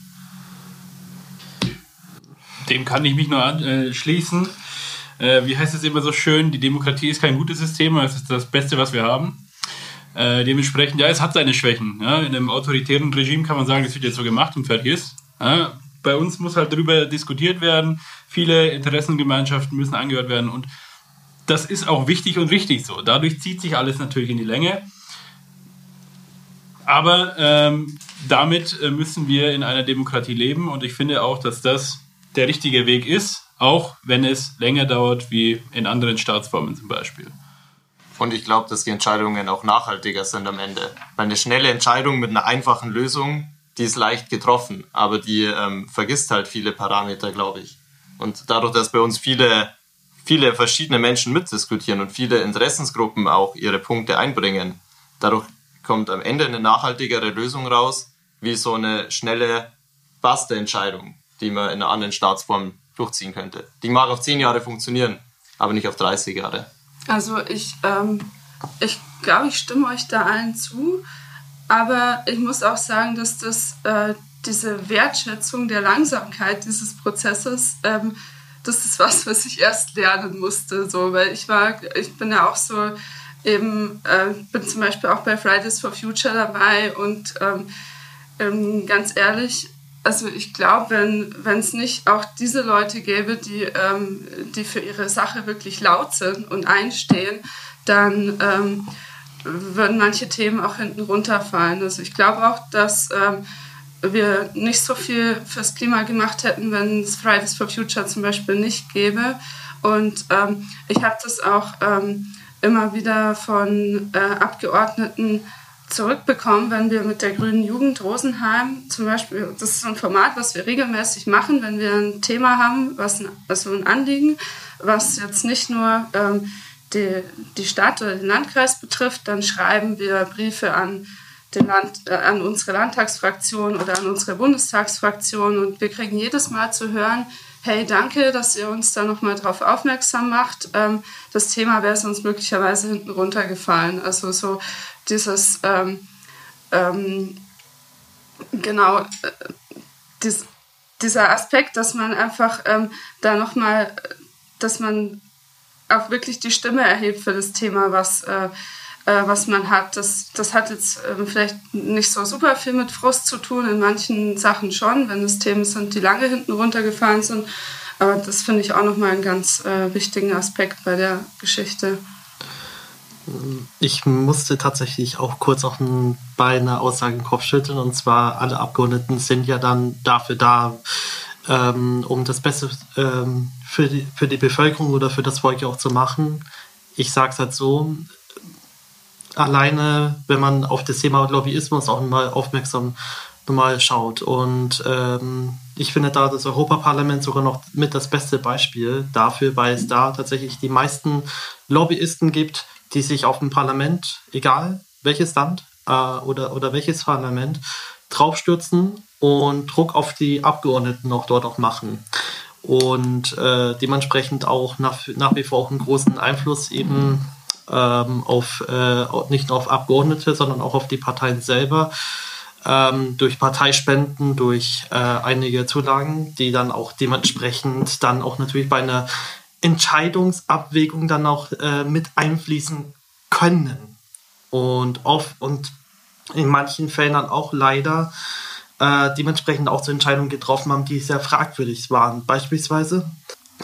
Dem kann ich mich nur anschließen. Äh, wie heißt es immer so schön, die Demokratie ist kein gutes System, es ist das Beste, was wir haben. Äh, dementsprechend, ja, es hat seine Schwächen. Ja. In einem autoritären Regime kann man sagen, das wird jetzt so gemacht und fertig ist. Ja. Bei uns muss halt darüber diskutiert werden. Viele Interessengemeinschaften müssen angehört werden und das ist auch wichtig und richtig so. Dadurch zieht sich alles natürlich in die Länge. Aber ähm, damit äh, müssen wir in einer Demokratie leben und ich finde auch, dass das der richtige Weg ist, auch wenn es länger dauert wie in anderen Staatsformen zum Beispiel. Und ich glaube, dass die Entscheidungen auch nachhaltiger sind am Ende. Weil eine schnelle Entscheidung mit einer einfachen Lösung, die ist leicht getroffen, aber die ähm, vergisst halt viele Parameter, glaube ich. Und dadurch, dass bei uns viele, viele verschiedene Menschen mitdiskutieren und viele Interessensgruppen auch ihre Punkte einbringen, dadurch kommt am Ende eine nachhaltigere Lösung raus, wie so eine schnelle Basta-Entscheidung, die man in einer anderen Staatsform durchziehen könnte. Die mag auf zehn Jahre funktionieren, aber nicht auf 30 Jahre. Also ich, ähm, ich glaube, ich stimme euch da allen zu, aber ich muss auch sagen, dass das, äh, diese Wertschätzung der Langsamkeit dieses Prozesses, ähm, das ist was, was ich erst lernen musste, so, weil ich war, ich bin ja auch so eben äh, bin zum Beispiel auch bei Fridays for Future dabei und ähm, ähm, ganz ehrlich, also ich glaube, wenn es nicht auch diese Leute gäbe, die, ähm, die für ihre Sache wirklich laut sind und einstehen, dann ähm, würden manche Themen auch hinten runterfallen. Also ich glaube auch, dass ähm, wir nicht so viel fürs Klima gemacht hätten, wenn es Fridays for Future zum Beispiel nicht gäbe. Und ähm, ich habe das auch ähm, immer wieder von äh, Abgeordneten zurückbekommen, wenn wir mit der Grünen Jugend Rosenheim zum Beispiel, das ist ein Format, was wir regelmäßig machen, wenn wir ein Thema haben, was, was so ein Anliegen, was jetzt nicht nur ähm, die, die Stadt oder den Landkreis betrifft, dann schreiben wir Briefe an, den Land, äh, an unsere Landtagsfraktion oder an unsere Bundestagsfraktion und wir kriegen jedes Mal zu hören, hey, danke, dass ihr uns da nochmal drauf aufmerksam macht. Ähm, das Thema wäre sonst möglicherweise hinten runtergefallen. Also so dieses, ähm, ähm, genau, äh, dies, dieser Aspekt, dass man einfach ähm, da nochmal, dass man auch wirklich die Stimme erhebt für das Thema, was, äh, äh, was man hat. Das, das hat jetzt äh, vielleicht nicht so super viel mit Frust zu tun, in manchen Sachen schon, wenn es Themen sind, die lange hinten runtergefallen sind. Aber das finde ich auch nochmal einen ganz äh, wichtigen Aspekt bei der Geschichte. Ich musste tatsächlich auch kurz auch bei einer Aussage im Kopf schütteln. Und zwar, alle Abgeordneten sind ja dann dafür da, ähm, um das Beste ähm, für, die, für die Bevölkerung oder für das Volk auch zu machen. Ich sage es halt so, alleine, wenn man auf das Thema Lobbyismus auch mal aufmerksam mal schaut. Und ähm, ich finde da das Europaparlament sogar noch mit das beste Beispiel dafür, weil es da tatsächlich die meisten Lobbyisten gibt, die sich auf dem Parlament, egal welches Land äh, oder, oder welches Parlament, draufstürzen und Druck auf die Abgeordneten auch dort auch machen. Und äh, dementsprechend auch nach, nach wie vor auch einen großen Einfluss eben ähm, auf äh, nicht nur auf Abgeordnete, sondern auch auf die Parteien selber ähm, durch Parteispenden, durch äh, einige Zulagen, die dann auch dementsprechend dann auch natürlich bei einer Entscheidungsabwägung dann auch äh, mit einfließen können. Und, oft, und in manchen Fällen dann auch leider äh, dementsprechend auch zu Entscheidungen getroffen haben, die sehr fragwürdig waren. Beispielsweise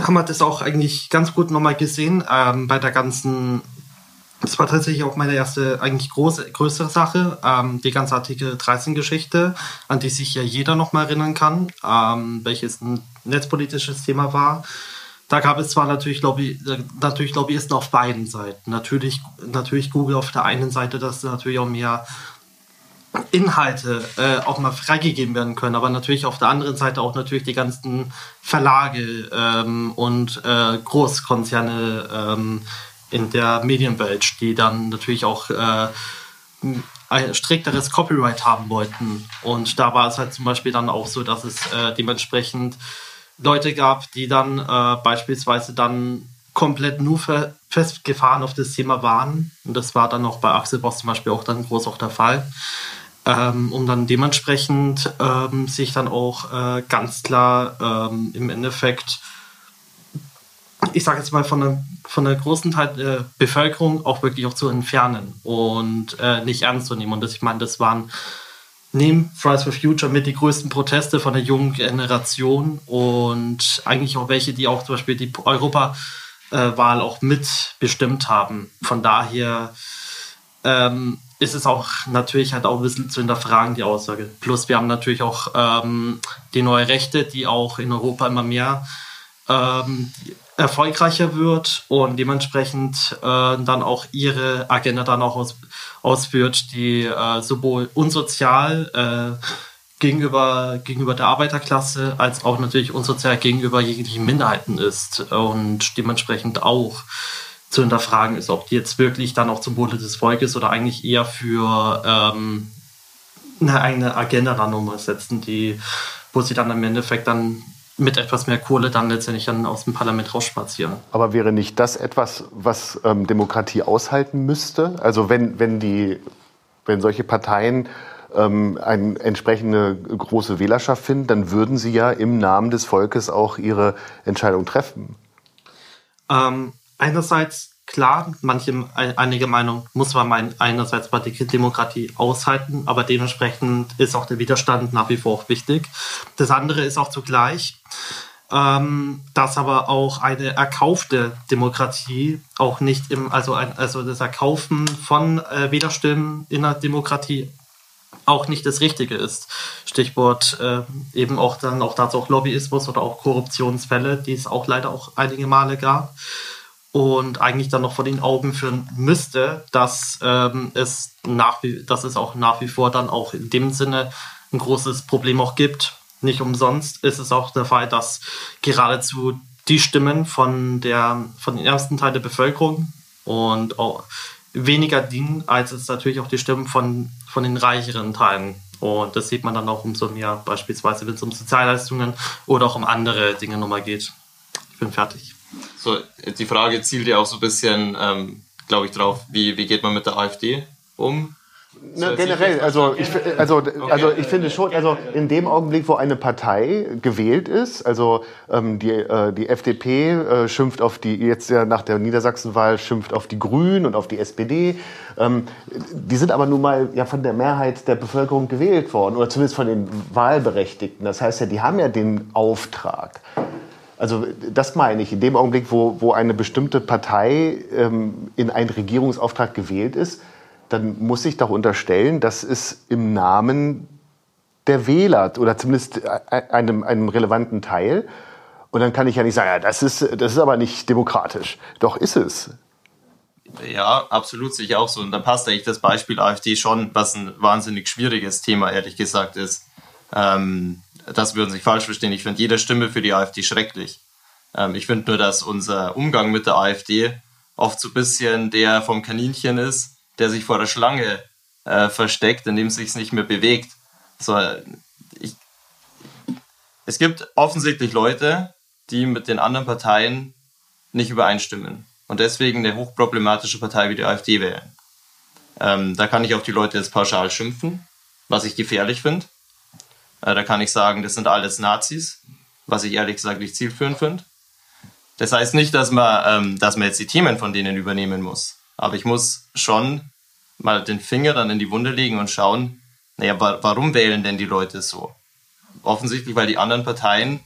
haben wir das auch eigentlich ganz gut nochmal gesehen ähm, bei der ganzen das war tatsächlich auch meine erste, eigentlich große, größere Sache, ähm, die ganze Artikel 13-Geschichte, an die sich ja jeder noch mal erinnern kann, ähm, welches ein netzpolitisches Thema war. Da gab es zwar natürlich, Lobby, natürlich Lobbyisten auf beiden Seiten. Natürlich, natürlich Google auf der einen Seite, dass natürlich auch mehr Inhalte äh, auch mal freigegeben werden können, aber natürlich auf der anderen Seite auch natürlich die ganzen Verlage ähm, und äh, Großkonzerne, ähm, in der Medienwelt, die dann natürlich auch äh, ein strikteres Copyright haben wollten. Und da war es halt zum Beispiel dann auch so, dass es äh, dementsprechend Leute gab, die dann äh, beispielsweise dann komplett nur festgefahren auf das Thema waren. Und das war dann auch bei Axel Boss zum Beispiel auch dann groß auch der Fall. Ähm, um dann dementsprechend ähm, sich dann auch äh, ganz klar ähm, im Endeffekt ich sage jetzt mal, von einer, von einer großen Teil der Bevölkerung auch wirklich auch zu entfernen und äh, nicht ernst zu nehmen. Und das, ich meine, das waren neben Fridays for Future mit die größten Proteste von der jungen Generation und eigentlich auch welche, die auch zum Beispiel die Europawahl auch mitbestimmt haben. Von daher ähm, ist es auch natürlich halt auch ein bisschen zu hinterfragen, die Aussage. Plus wir haben natürlich auch ähm, die neue Rechte, die auch in Europa immer mehr ähm, erfolgreicher wird und dementsprechend äh, dann auch ihre Agenda dann auch aus, ausführt, die äh, sowohl unsozial äh, gegenüber, gegenüber der Arbeiterklasse als auch natürlich unsozial gegenüber jeglichen Minderheiten ist und dementsprechend auch zu hinterfragen ist, ob die jetzt wirklich dann auch zum Wohle des Volkes oder eigentlich eher für ähm, eine eigene Agenda dann umsetzen, die, wo sie dann im Endeffekt dann mit etwas mehr Kohle dann letztendlich dann aus dem Parlament rausspazieren. Aber wäre nicht das etwas, was ähm, Demokratie aushalten müsste? Also wenn, wenn, die, wenn solche Parteien ähm, eine entsprechende große Wählerschaft finden, dann würden sie ja im Namen des Volkes auch ihre Entscheidung treffen. Ähm, einerseits klar, manche, einige Meinung muss man einerseits bei der Demokratie aushalten, aber dementsprechend ist auch der Widerstand nach wie vor wichtig. Das andere ist auch zugleich, ähm, dass aber auch eine erkaufte Demokratie auch nicht im, also, ein, also das Erkaufen von äh, Wählerstimmen in der Demokratie auch nicht das Richtige ist. Stichwort äh, eben auch dann auch dazu auch Lobbyismus oder auch Korruptionsfälle, die es auch leider auch einige Male gab und eigentlich dann noch vor den Augen führen müsste, dass ähm, es nach wie, dass es auch nach wie vor dann auch in dem Sinne ein großes Problem auch gibt. Nicht umsonst ist es auch der Fall, dass geradezu die Stimmen von der von den ersten Teil der Bevölkerung und auch weniger dienen, als es natürlich auch die Stimmen von, von den reicheren Teilen. Und das sieht man dann auch umso mehr, beispielsweise wenn es um Sozialleistungen oder auch um andere Dinge nochmal geht. Ich bin fertig. So, die Frage zielt ja auch so ein bisschen, ähm, glaube ich, drauf, wie, wie geht man mit der AfD um? Ne, generell, also ich, also, also ich finde schon, also in dem Augenblick, wo eine Partei gewählt ist, also ähm, die, äh, die FDP äh, schimpft auf die, jetzt ja nach der Niedersachsenwahl schimpft auf die Grünen und auf die SPD, ähm, die sind aber nun mal ja von der Mehrheit der Bevölkerung gewählt worden, oder zumindest von den Wahlberechtigten. Das heißt ja, die haben ja den Auftrag. Also das meine ich, in dem Augenblick, wo, wo eine bestimmte Partei ähm, in einen Regierungsauftrag gewählt ist, dann muss ich doch unterstellen, das ist im Namen der Wähler oder zumindest einem, einem relevanten Teil. Und dann kann ich ja nicht sagen, ja, das ist, das ist aber nicht demokratisch. Doch ist es. Ja, absolut, sehe ich auch so. Und dann passt eigentlich das Beispiel AfD schon, was ein wahnsinnig schwieriges Thema, ehrlich gesagt, ist. Ähm, das würden sich falsch verstehen. Ich finde jede Stimme für die AfD schrecklich. Ähm, ich finde nur, dass unser Umgang mit der AfD oft so ein bisschen der vom Kaninchen ist, der sich vor der Schlange äh, versteckt, indem es sich nicht mehr bewegt. So, ich, es gibt offensichtlich Leute, die mit den anderen Parteien nicht übereinstimmen und deswegen eine hochproblematische Partei wie die AfD wählen. Ähm, da kann ich auch die Leute jetzt pauschal schimpfen, was ich gefährlich finde. Äh, da kann ich sagen, das sind alles Nazis, was ich ehrlich gesagt nicht zielführend finde. Das heißt nicht, dass man, ähm, dass man jetzt die Themen von denen übernehmen muss. Aber ich muss schon mal den Finger dann in die Wunde legen und schauen, naja, warum wählen denn die Leute so? Offensichtlich, weil die anderen Parteien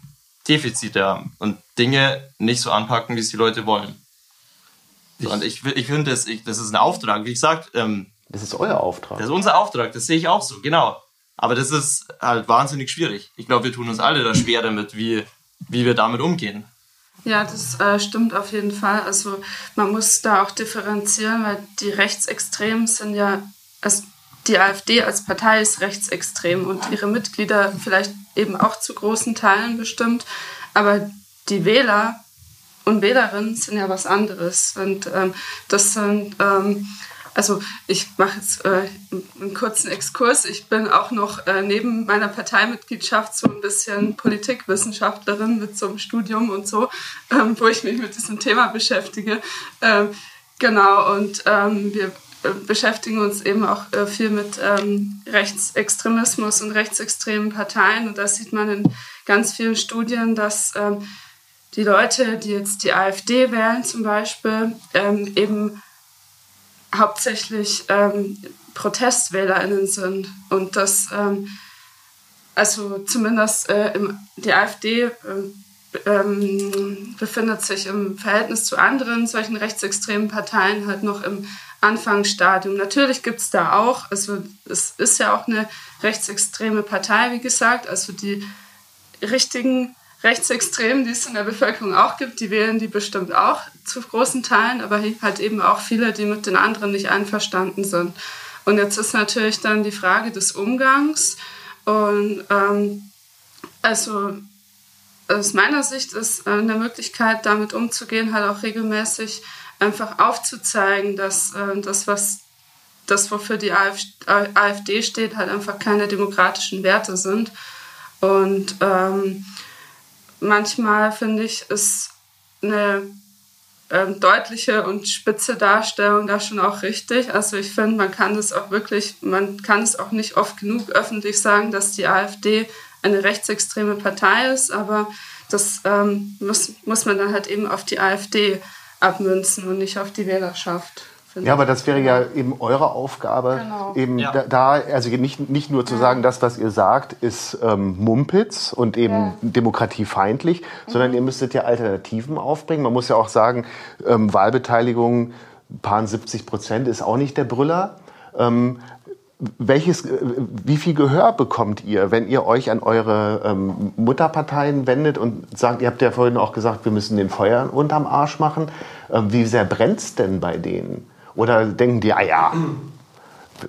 Defizite haben und Dinge nicht so anpacken, wie es die Leute wollen. Ich, und ich, ich finde, das, das ist ein Auftrag. Wie gesagt, ähm, das ist euer Auftrag. Das ist unser Auftrag, das sehe ich auch so, genau. Aber das ist halt wahnsinnig schwierig. Ich glaube, wir tun uns alle da schwer damit, wie, wie wir damit umgehen. Ja, das äh, stimmt auf jeden Fall. Also man muss da auch differenzieren, weil die Rechtsextremen sind ja, also die AfD als Partei ist rechtsextrem und ihre Mitglieder vielleicht eben auch zu großen Teilen bestimmt. Aber die Wähler und Wählerinnen sind ja was anderes. Und ähm, das sind ähm, also ich mache jetzt äh, einen kurzen Exkurs. Ich bin auch noch äh, neben meiner Parteimitgliedschaft so ein bisschen Politikwissenschaftlerin mit so einem Studium und so, ähm, wo ich mich mit diesem Thema beschäftige. Ähm, genau, und ähm, wir äh, beschäftigen uns eben auch äh, viel mit ähm, Rechtsextremismus und rechtsextremen Parteien. Und da sieht man in ganz vielen Studien, dass ähm, die Leute, die jetzt die AfD wählen zum Beispiel, ähm, eben hauptsächlich ähm, ProtestwählerInnen sind und das, ähm, also zumindest äh, im, die AfD äh, ähm, befindet sich im Verhältnis zu anderen solchen rechtsextremen Parteien halt noch im Anfangsstadium. Natürlich gibt es da auch, also es ist ja auch eine rechtsextreme Partei, wie gesagt, also die richtigen Rechtsextremen, die es in der Bevölkerung auch gibt, die wählen die bestimmt auch zu großen Teilen, aber halt eben auch viele, die mit den anderen nicht einverstanden sind. Und jetzt ist natürlich dann die Frage des Umgangs. Und ähm, also aus meiner Sicht ist eine Möglichkeit, damit umzugehen, halt auch regelmäßig einfach aufzuzeigen, dass äh, das, was das, wofür die AfD steht, halt einfach keine demokratischen Werte sind. Und ähm, manchmal finde ich, ist eine ähm, deutliche und spitze Darstellung da schon auch richtig. Also ich finde, man kann das auch wirklich, man kann es auch nicht oft genug öffentlich sagen, dass die AfD eine rechtsextreme Partei ist, aber das ähm, muss, muss man dann halt eben auf die AfD abmünzen und nicht auf die Wählerschaft. Ja, aber das wäre ja eben eure Aufgabe, genau. eben ja. da, also nicht, nicht nur zu ja. sagen, das, was ihr sagt, ist ähm, Mumpitz und eben ja. demokratiefeindlich, mhm. sondern ihr müsstet ja Alternativen aufbringen. Man muss ja auch sagen, ähm, Wahlbeteiligung, paar 70 Prozent ist auch nicht der Brüller. Ähm, welches, äh, wie viel Gehör bekommt ihr, wenn ihr euch an eure ähm, Mutterparteien wendet und sagt, ihr habt ja vorhin auch gesagt, wir müssen den Feuer unterm Arsch machen. Ähm, wie sehr brennt es denn bei denen? Oder denken die, ah ja,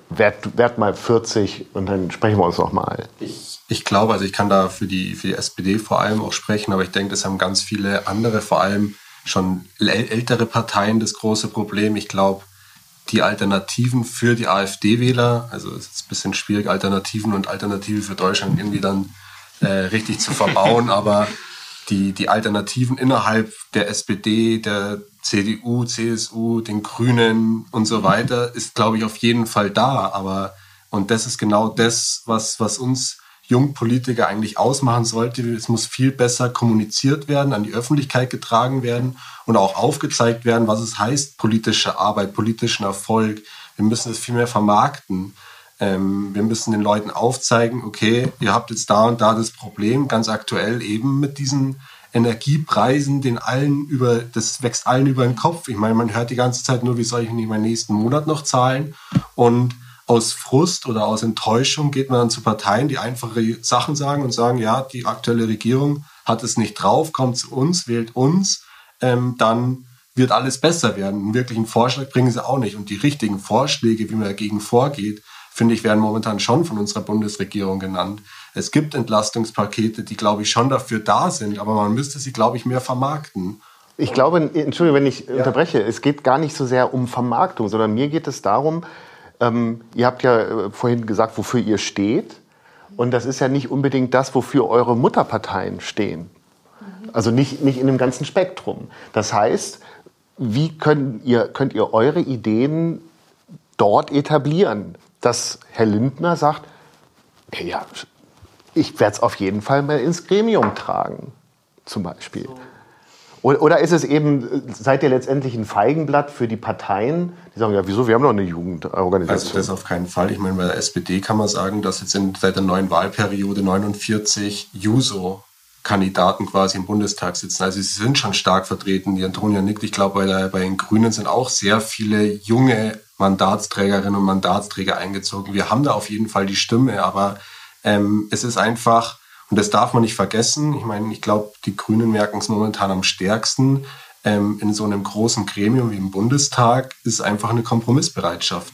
werd, werd mal 40 und dann sprechen wir uns noch mal. Ich, ich glaube, also ich kann da für die, für die SPD vor allem auch sprechen, aber ich denke, das haben ganz viele andere, vor allem schon ältere Parteien das große Problem. Ich glaube, die Alternativen für die AfD-Wähler, also es ist ein bisschen schwierig, Alternativen und Alternative für Deutschland irgendwie dann äh, richtig zu verbauen, aber die, die Alternativen innerhalb der SPD, der CDU, CSU, den Grünen und so weiter ist, glaube ich, auf jeden Fall da. Aber, und das ist genau das, was, was uns Jungpolitiker eigentlich ausmachen sollte. Es muss viel besser kommuniziert werden, an die Öffentlichkeit getragen werden und auch aufgezeigt werden, was es heißt, politische Arbeit, politischen Erfolg. Wir müssen es viel mehr vermarkten. Ähm, wir müssen den Leuten aufzeigen, okay, ihr habt jetzt da und da das Problem, ganz aktuell eben mit diesen Energiepreisen, den allen über, das wächst allen über den Kopf. Ich meine, man hört die ganze Zeit nur, wie soll ich nicht meinen nächsten Monat noch zahlen? Und aus Frust oder aus Enttäuschung geht man dann zu Parteien, die einfache Sachen sagen und sagen, ja, die aktuelle Regierung hat es nicht drauf, kommt zu uns, wählt uns, ähm, dann wird alles besser werden. Einen wirklichen Vorschlag bringen sie auch nicht. Und die richtigen Vorschläge, wie man dagegen vorgeht, finde ich, werden momentan schon von unserer Bundesregierung genannt. Es gibt Entlastungspakete, die, glaube ich, schon dafür da sind, aber man müsste sie, glaube ich, mehr vermarkten. Ich glaube, Entschuldigung, wenn ich ja. unterbreche, es geht gar nicht so sehr um Vermarktung, sondern mir geht es darum, ähm, ihr habt ja äh, vorhin gesagt, wofür ihr steht. Und das ist ja nicht unbedingt das, wofür eure Mutterparteien stehen. Also nicht, nicht in dem ganzen Spektrum. Das heißt, wie könnt ihr, könnt ihr eure Ideen dort etablieren? Dass Herr Lindner sagt, ja, ich werde es auf jeden Fall mal ins Gremium tragen, zum Beispiel. So. Oder ist es eben, seid ihr letztendlich ein Feigenblatt für die Parteien, die sagen, ja, wieso, wir haben doch eine Jugendorganisation. Also das auf keinen Fall. Ich meine, bei der SPD kann man sagen, dass jetzt in, seit der neuen Wahlperiode 49 Juso-Kandidaten quasi im Bundestag sitzen. Also sie sind schon stark vertreten. Die Antonia nickt. Ich glaube, bei, bei den Grünen sind auch sehr viele junge Mandatsträgerinnen und Mandatsträger eingezogen. Wir haben da auf jeden Fall die Stimme, aber ähm, es ist einfach und das darf man nicht vergessen. Ich meine, ich glaube, die Grünen merken es momentan am stärksten. Ähm, in so einem großen Gremium wie im Bundestag ist einfach eine Kompromissbereitschaft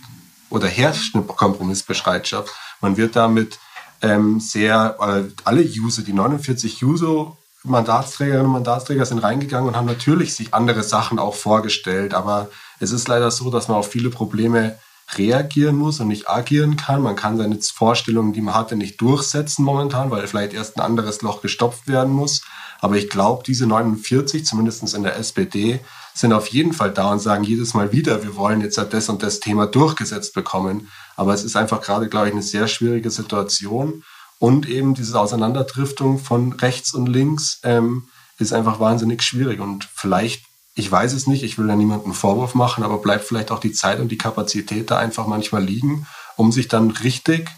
oder herrscht eine Kompromissbereitschaft. Man wird damit ähm, sehr, äh, alle User, die 49 User Mandatsträgerinnen und Mandatsträger sind reingegangen und haben natürlich sich andere Sachen auch vorgestellt. Aber es ist leider so, dass man auf viele Probleme reagieren muss und nicht agieren kann. Man kann seine Vorstellungen, die man hatte, nicht durchsetzen momentan, weil vielleicht erst ein anderes Loch gestopft werden muss. Aber ich glaube, diese 49, zumindest in der SPD, sind auf jeden Fall da und sagen jedes Mal wieder, wir wollen jetzt das und das Thema durchgesetzt bekommen. Aber es ist einfach gerade, glaube ich, eine sehr schwierige Situation. Und eben diese Auseinanderdriftung von rechts und links ähm, ist einfach wahnsinnig schwierig. Und vielleicht ich weiß es nicht, ich will da niemandem einen Vorwurf machen, aber bleibt vielleicht auch die Zeit und die Kapazität da einfach manchmal liegen, um sich dann richtig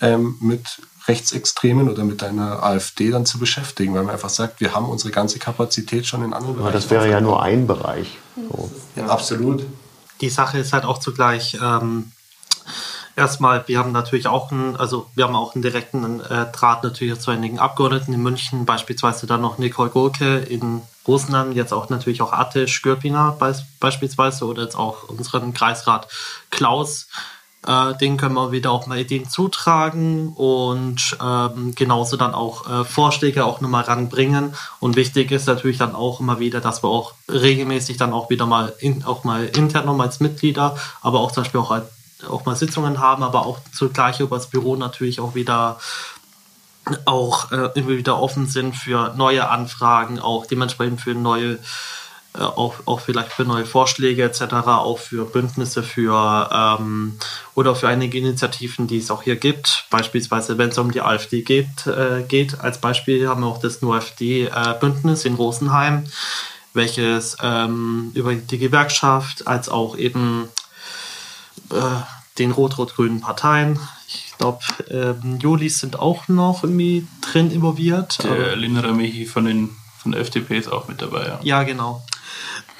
ähm, mit Rechtsextremen oder mit einer AfD dann zu beschäftigen, weil man einfach sagt, wir haben unsere ganze Kapazität schon in anderen Bereichen. Aber das wäre ja nur ein Bereich. So. Ja, absolut. Die Sache ist halt auch zugleich, ähm, erstmal, wir haben natürlich auch einen, also wir haben auch einen direkten äh, Draht natürlich zu einigen Abgeordneten in München, beispielsweise dann noch Nicole Gurke in Rosenheim, jetzt auch natürlich auch Ate Skürpina beispielsweise oder jetzt auch unseren Kreisrat Klaus. Äh, den können wir wieder auch mal Ideen zutragen und ähm, genauso dann auch äh, Vorschläge auch nochmal ranbringen. Und wichtig ist natürlich dann auch immer wieder, dass wir auch regelmäßig dann auch wieder mal in, auch mal intern nochmal als Mitglieder, aber auch zum Beispiel auch, auch mal Sitzungen haben, aber auch zugleich über das Büro natürlich auch wieder auch äh, immer wieder offen sind für neue Anfragen, auch dementsprechend für neue, auch, auch vielleicht für neue Vorschläge etc., auch für Bündnisse für ähm, oder für einige Initiativen, die es auch hier gibt. Beispielsweise, wenn es um die AfD geht, äh, geht, als Beispiel haben wir auch das NUFD-Bündnis in Rosenheim, welches ähm, über die Gewerkschaft als auch eben äh, den rot-rot-grünen Parteien glaube, ähm, Jolis sind auch noch irgendwie drin involviert. Der Linda Mehi von, den, von der FDP ist auch mit dabei, ja. Ja, genau.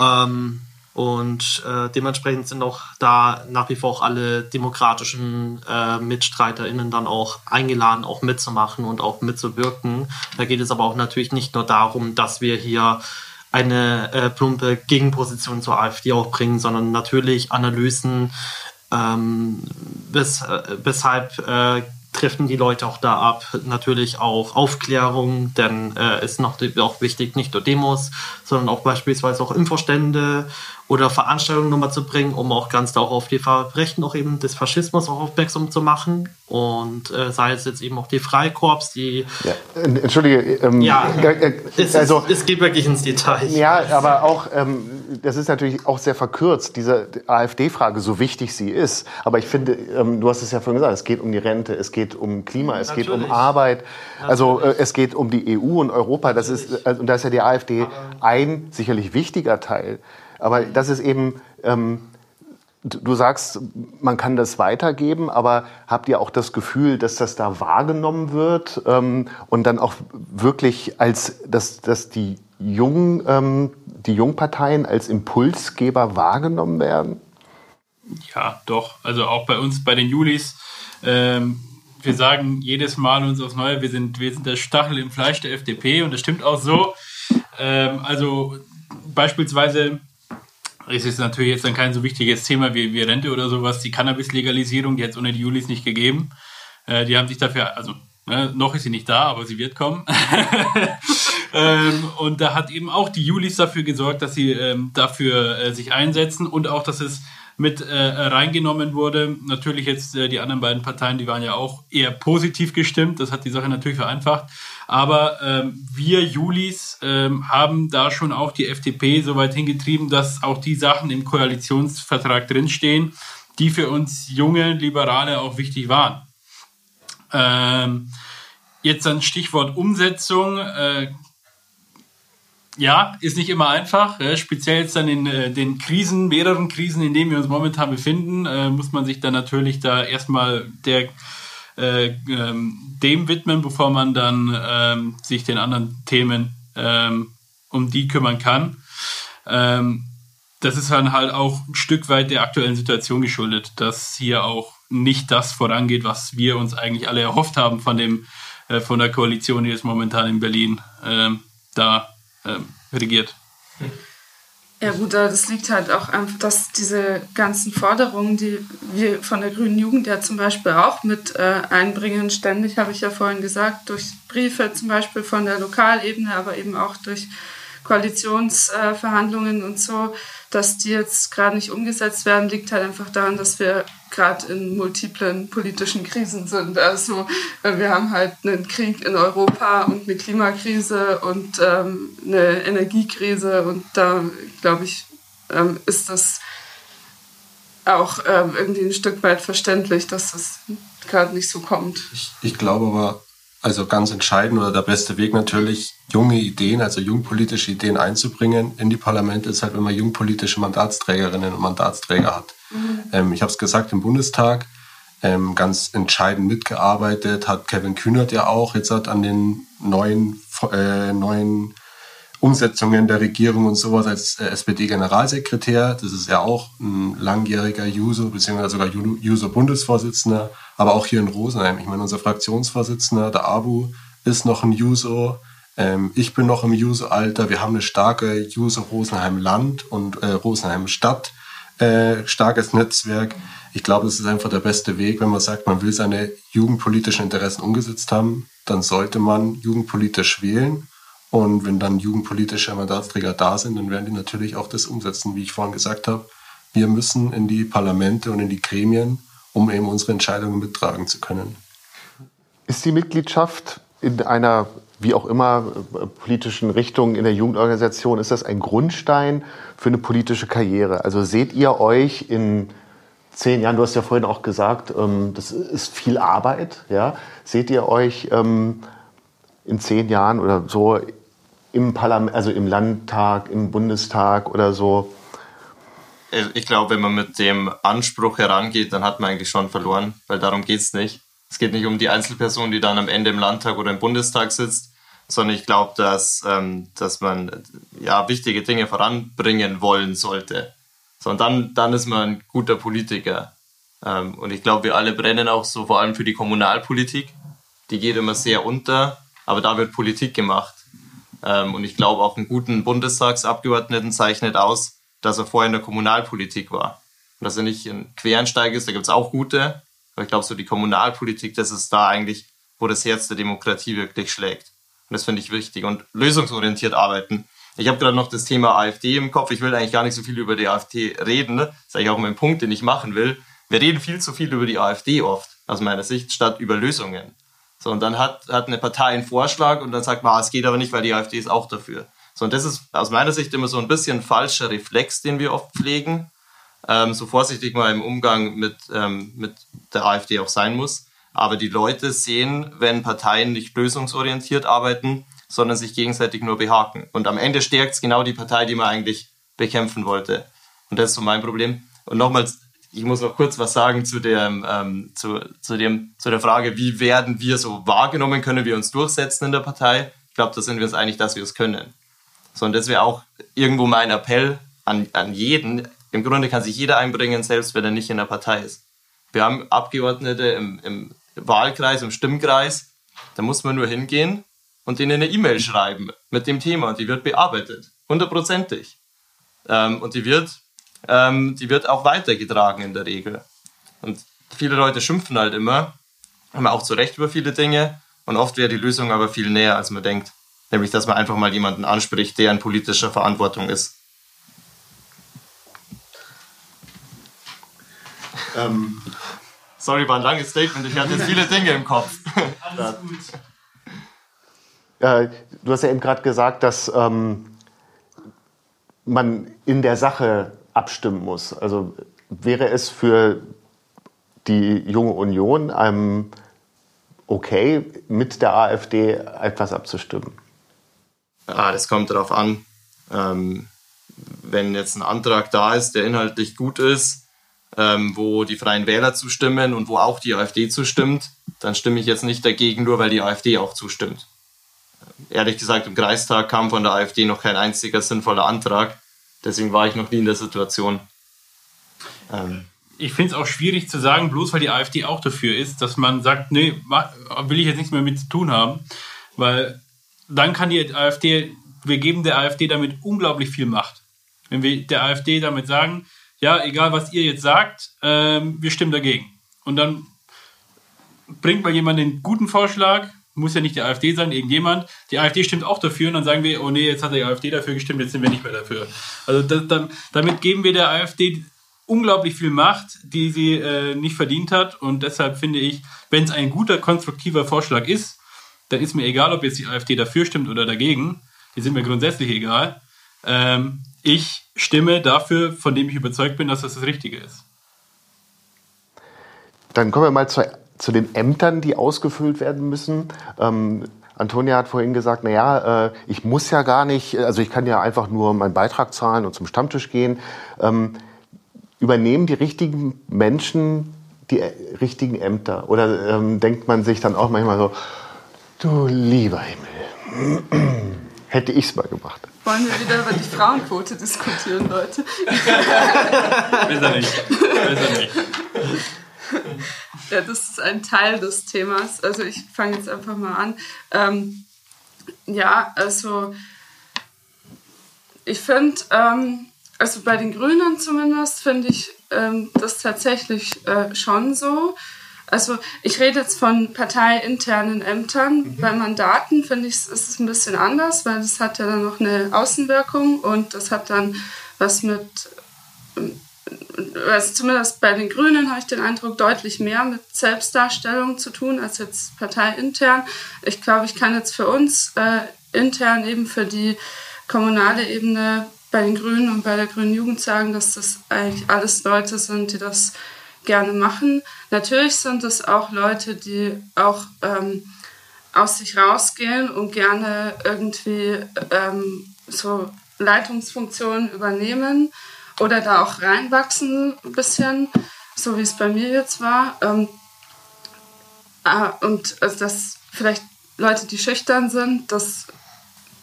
Ähm, und äh, dementsprechend sind auch da nach wie vor auch alle demokratischen äh, MitstreiterInnen dann auch eingeladen, auch mitzumachen und auch mitzuwirken. Da geht es aber auch natürlich nicht nur darum, dass wir hier eine äh, plumpe Gegenposition zur AfD auch bringen, sondern natürlich Analysen ähm, wes, äh, weshalb äh, treffen die Leute auch da ab. Natürlich auch Aufklärung, denn äh, ist noch auch wichtig, nicht nur Demos, sondern auch beispielsweise auch Infostände oder Veranstaltungen nochmal zu bringen, um auch ganz auch auf die Verbrechen auch eben des Faschismus auch aufmerksam zu machen. Und äh, sei es jetzt eben auch die Freikorps, die. Ja, Entschuldige, ähm, ja, äh, es, also, es geht wirklich ins Detail. Ja, aber auch, ähm, das ist natürlich auch sehr verkürzt, diese AfD-Frage, so wichtig sie ist. Aber ich finde, ähm, du hast es ja vorhin gesagt, es geht um die Rente, es geht um Klima, es natürlich. geht um Arbeit, also äh, es geht um die EU und Europa. Das ist, also, und da ist ja die AfD aber ein sicherlich wichtiger Teil. Aber das ist eben, ähm, du sagst, man kann das weitergeben, aber habt ihr auch das Gefühl, dass das da wahrgenommen wird ähm, und dann auch wirklich als, dass, dass die Jungen, ähm, die Jungparteien als Impulsgeber wahrgenommen werden? Ja, doch. Also auch bei uns, bei den Julis, ähm, wir sagen jedes Mal uns aufs Neue, wir sind, wir sind der Stachel im Fleisch der FDP und das stimmt auch so. Ähm, also beispielsweise es ist natürlich jetzt dann kein so wichtiges Thema wie, wie Rente oder sowas. Die Cannabis-Legalisierung, die hat es ohne die Julis nicht gegeben. Äh, die haben sich dafür, also ne, noch ist sie nicht da, aber sie wird kommen. ähm, und da hat eben auch die Julis dafür gesorgt, dass sie ähm, dafür äh, sich einsetzen und auch, dass es mit äh, reingenommen wurde. Natürlich jetzt äh, die anderen beiden Parteien, die waren ja auch eher positiv gestimmt. Das hat die Sache natürlich vereinfacht. Aber ähm, wir Julis ähm, haben da schon auch die FDP so weit hingetrieben, dass auch die Sachen im Koalitionsvertrag drinstehen, die für uns junge Liberale auch wichtig waren. Ähm, jetzt ein Stichwort Umsetzung. Äh, ja, ist nicht immer einfach. Ja, speziell jetzt dann in äh, den Krisen, mehreren Krisen, in denen wir uns momentan befinden, äh, muss man sich dann natürlich da erstmal der äh, ähm, dem widmen, bevor man dann ähm, sich den anderen Themen ähm, um die kümmern kann. Ähm, das ist dann halt auch ein Stück weit der aktuellen Situation geschuldet, dass hier auch nicht das vorangeht, was wir uns eigentlich alle erhofft haben von dem äh, von der Koalition, die jetzt momentan in Berlin ähm, da regiert. Ja gut, das liegt halt auch einfach, dass diese ganzen Forderungen, die wir von der Grünen Jugend ja zum Beispiel auch mit äh, einbringen, ständig, habe ich ja vorhin gesagt, durch Briefe zum Beispiel von der Lokalebene, aber eben auch durch Koalitionsverhandlungen und so, dass die jetzt gerade nicht umgesetzt werden, liegt halt einfach daran, dass wir gerade in multiplen politischen Krisen sind. Also äh, wir haben halt einen Krieg in Europa und eine Klimakrise und ähm, eine Energiekrise und da glaube ich, ähm, ist das auch ähm, irgendwie ein Stück weit verständlich, dass das gerade nicht so kommt. Ich, ich glaube aber, also ganz entscheidend oder der beste Weg natürlich, junge Ideen, also jungpolitische Ideen einzubringen in die Parlamente, ist halt, wenn man jungpolitische Mandatsträgerinnen und Mandatsträger hat. Mhm. Ähm, ich habe es gesagt, im Bundestag ähm, ganz entscheidend mitgearbeitet, hat Kevin Kühnert ja auch jetzt hat an den neuen, äh, neuen Umsetzungen der Regierung und sowas als äh, SPD-Generalsekretär. Das ist ja auch ein langjähriger Juso, beziehungsweise sogar Juso-Bundesvorsitzender, aber auch hier in Rosenheim. Ich meine, unser Fraktionsvorsitzender, der Abu, ist noch ein Juso. Ähm, ich bin noch im Juso-Alter. Wir haben eine starke Juso Rosenheim-Land und äh, Rosenheim-Stadt. Äh, starkes Netzwerk. Ich glaube, das ist einfach der beste Weg, wenn man sagt, man will seine jugendpolitischen Interessen umgesetzt haben, dann sollte man jugendpolitisch wählen und wenn dann jugendpolitische Mandatsträger da sind, dann werden die natürlich auch das umsetzen, wie ich vorhin gesagt habe. Wir müssen in die Parlamente und in die Gremien, um eben unsere Entscheidungen mittragen zu können. Ist die Mitgliedschaft in einer, wie auch immer, politischen Richtung in der Jugendorganisation, ist das ein Grundstein für eine politische Karriere? Also seht ihr euch in zehn Jahren, du hast ja vorhin auch gesagt, ähm, das ist viel Arbeit, ja? Seht ihr euch ähm, in zehn Jahren oder so im Parlament, also im Landtag, im Bundestag oder so? Ich glaube, wenn man mit dem Anspruch herangeht, dann hat man eigentlich schon verloren, weil darum geht es nicht. Es geht nicht um die Einzelperson, die dann am Ende im Landtag oder im Bundestag sitzt, sondern ich glaube, dass, ähm, dass man ja, wichtige Dinge voranbringen wollen sollte. So, und dann, dann ist man ein guter Politiker. Ähm, und ich glaube, wir alle brennen auch so vor allem für die Kommunalpolitik. Die geht immer sehr unter, aber da wird Politik gemacht. Ähm, und ich glaube, auch einen guten Bundestagsabgeordneten zeichnet aus, dass er vorher in der Kommunalpolitik war. Und dass er nicht ein Quereinsteiger ist, da gibt es auch gute, Aber ich glaube, so die Kommunalpolitik, das ist da eigentlich, wo das Herz der Demokratie wirklich schlägt. Und das finde ich wichtig. Und lösungsorientiert arbeiten. Ich habe gerade noch das Thema AfD im Kopf. Ich will eigentlich gar nicht so viel über die AfD reden. Ne? Das ist eigentlich auch mein Punkt, den ich machen will. Wir reden viel zu viel über die AfD oft, aus meiner Sicht, statt über Lösungen. So, und dann hat, hat eine Partei einen Vorschlag und dann sagt man, ah, es geht aber nicht, weil die AfD ist auch dafür. So, und das ist aus meiner Sicht immer so ein bisschen falscher Reflex, den wir oft pflegen. Ähm, so vorsichtig man im Umgang mit, ähm, mit der AfD auch sein muss. Aber die Leute sehen, wenn Parteien nicht lösungsorientiert arbeiten, sondern sich gegenseitig nur behaken. Und am Ende stärkt es genau die Partei, die man eigentlich bekämpfen wollte. Und das ist so mein Problem. Und nochmals, ich muss noch kurz was sagen zu, dem, ähm, zu, zu, dem, zu der Frage, wie werden wir so wahrgenommen, können wir uns durchsetzen in der Partei? Ich glaube, da sind wir uns einig, dass wir es können. So, und das wäre auch irgendwo mein Appell an, an jeden. Im Grunde kann sich jeder einbringen, selbst wenn er nicht in der Partei ist. Wir haben Abgeordnete im, im Wahlkreis, im Stimmkreis. Da muss man nur hingehen und denen eine E-Mail schreiben mit dem Thema und die wird bearbeitet. Hundertprozentig. Ähm, und die wird, ähm, die wird auch weitergetragen in der Regel. Und viele Leute schimpfen halt immer, haben auch zu Recht über viele Dinge und oft wäre die Lösung aber viel näher, als man denkt. Nämlich, dass man einfach mal jemanden anspricht, der in politischer Verantwortung ist. Ähm, sorry, war ein langes Statement. Ich hatte jetzt viele Dinge im Kopf. Alles gut. Äh, du hast ja eben gerade gesagt, dass ähm, man in der Sache abstimmen muss. Also wäre es für die junge Union ähm, okay, mit der AfD etwas abzustimmen? Ah, das kommt darauf an. Ähm, wenn jetzt ein Antrag da ist, der inhaltlich gut ist, ähm, wo die Freien Wähler zustimmen und wo auch die AfD zustimmt, dann stimme ich jetzt nicht dagegen, nur weil die AfD auch zustimmt. Ehrlich gesagt, im Kreistag kam von der AfD noch kein einziger sinnvoller Antrag. Deswegen war ich noch nie in der Situation. Ähm, ich finde es auch schwierig zu sagen, bloß weil die AfD auch dafür ist, dass man sagt, nee, will ich jetzt nichts mehr mit zu tun haben. Weil dann kann die AfD, wir geben der AfD damit unglaublich viel Macht. Wenn wir der AfD damit sagen, ja, egal was ihr jetzt sagt, ähm, wir stimmen dagegen. Und dann bringt mal jemand den guten Vorschlag, muss ja nicht die AfD sein, irgendjemand, die AfD stimmt auch dafür und dann sagen wir, oh nee, jetzt hat die AfD dafür gestimmt, jetzt sind wir nicht mehr dafür. Also das, dann, damit geben wir der AfD unglaublich viel Macht, die sie äh, nicht verdient hat und deshalb finde ich, wenn es ein guter, konstruktiver Vorschlag ist, dann ist mir egal, ob jetzt die AfD dafür stimmt oder dagegen. Die sind mir grundsätzlich egal. Ähm, ich stimme dafür, von dem ich überzeugt bin, dass das das Richtige ist. Dann kommen wir mal zu, zu den Ämtern, die ausgefüllt werden müssen. Ähm, Antonia hat vorhin gesagt, naja, äh, ich muss ja gar nicht, also ich kann ja einfach nur meinen Beitrag zahlen und zum Stammtisch gehen. Ähm, übernehmen die richtigen Menschen die äh, richtigen Ämter? Oder ähm, denkt man sich dann auch manchmal so, Du lieber Himmel. Hätte ich's mal gemacht. Wollen wir wieder über die Frauenquote diskutieren, Leute? Besser nicht. Besser nicht. Ja, das ist ein Teil des Themas. Also ich fange jetzt einfach mal an. Ähm, ja, also ich finde, ähm, also bei den Grünen zumindest finde ich ähm, das tatsächlich äh, schon so. Also ich rede jetzt von parteiinternen Ämtern. Mhm. Bei Mandaten finde ich, ist es ein bisschen anders, weil das hat ja dann noch eine Außenwirkung und das hat dann was mit, also zumindest bei den Grünen habe ich den Eindruck, deutlich mehr mit Selbstdarstellung zu tun als jetzt parteiintern. Ich glaube, ich kann jetzt für uns äh, intern eben für die kommunale Ebene bei den Grünen und bei der Grünen Jugend sagen, dass das eigentlich alles Leute sind, die das gerne machen. Natürlich sind es auch Leute, die auch ähm, aus sich rausgehen und gerne irgendwie ähm, so Leitungsfunktionen übernehmen oder da auch reinwachsen ein bisschen, so wie es bei mir jetzt war. Ähm, äh, und also das vielleicht Leute, die schüchtern sind, das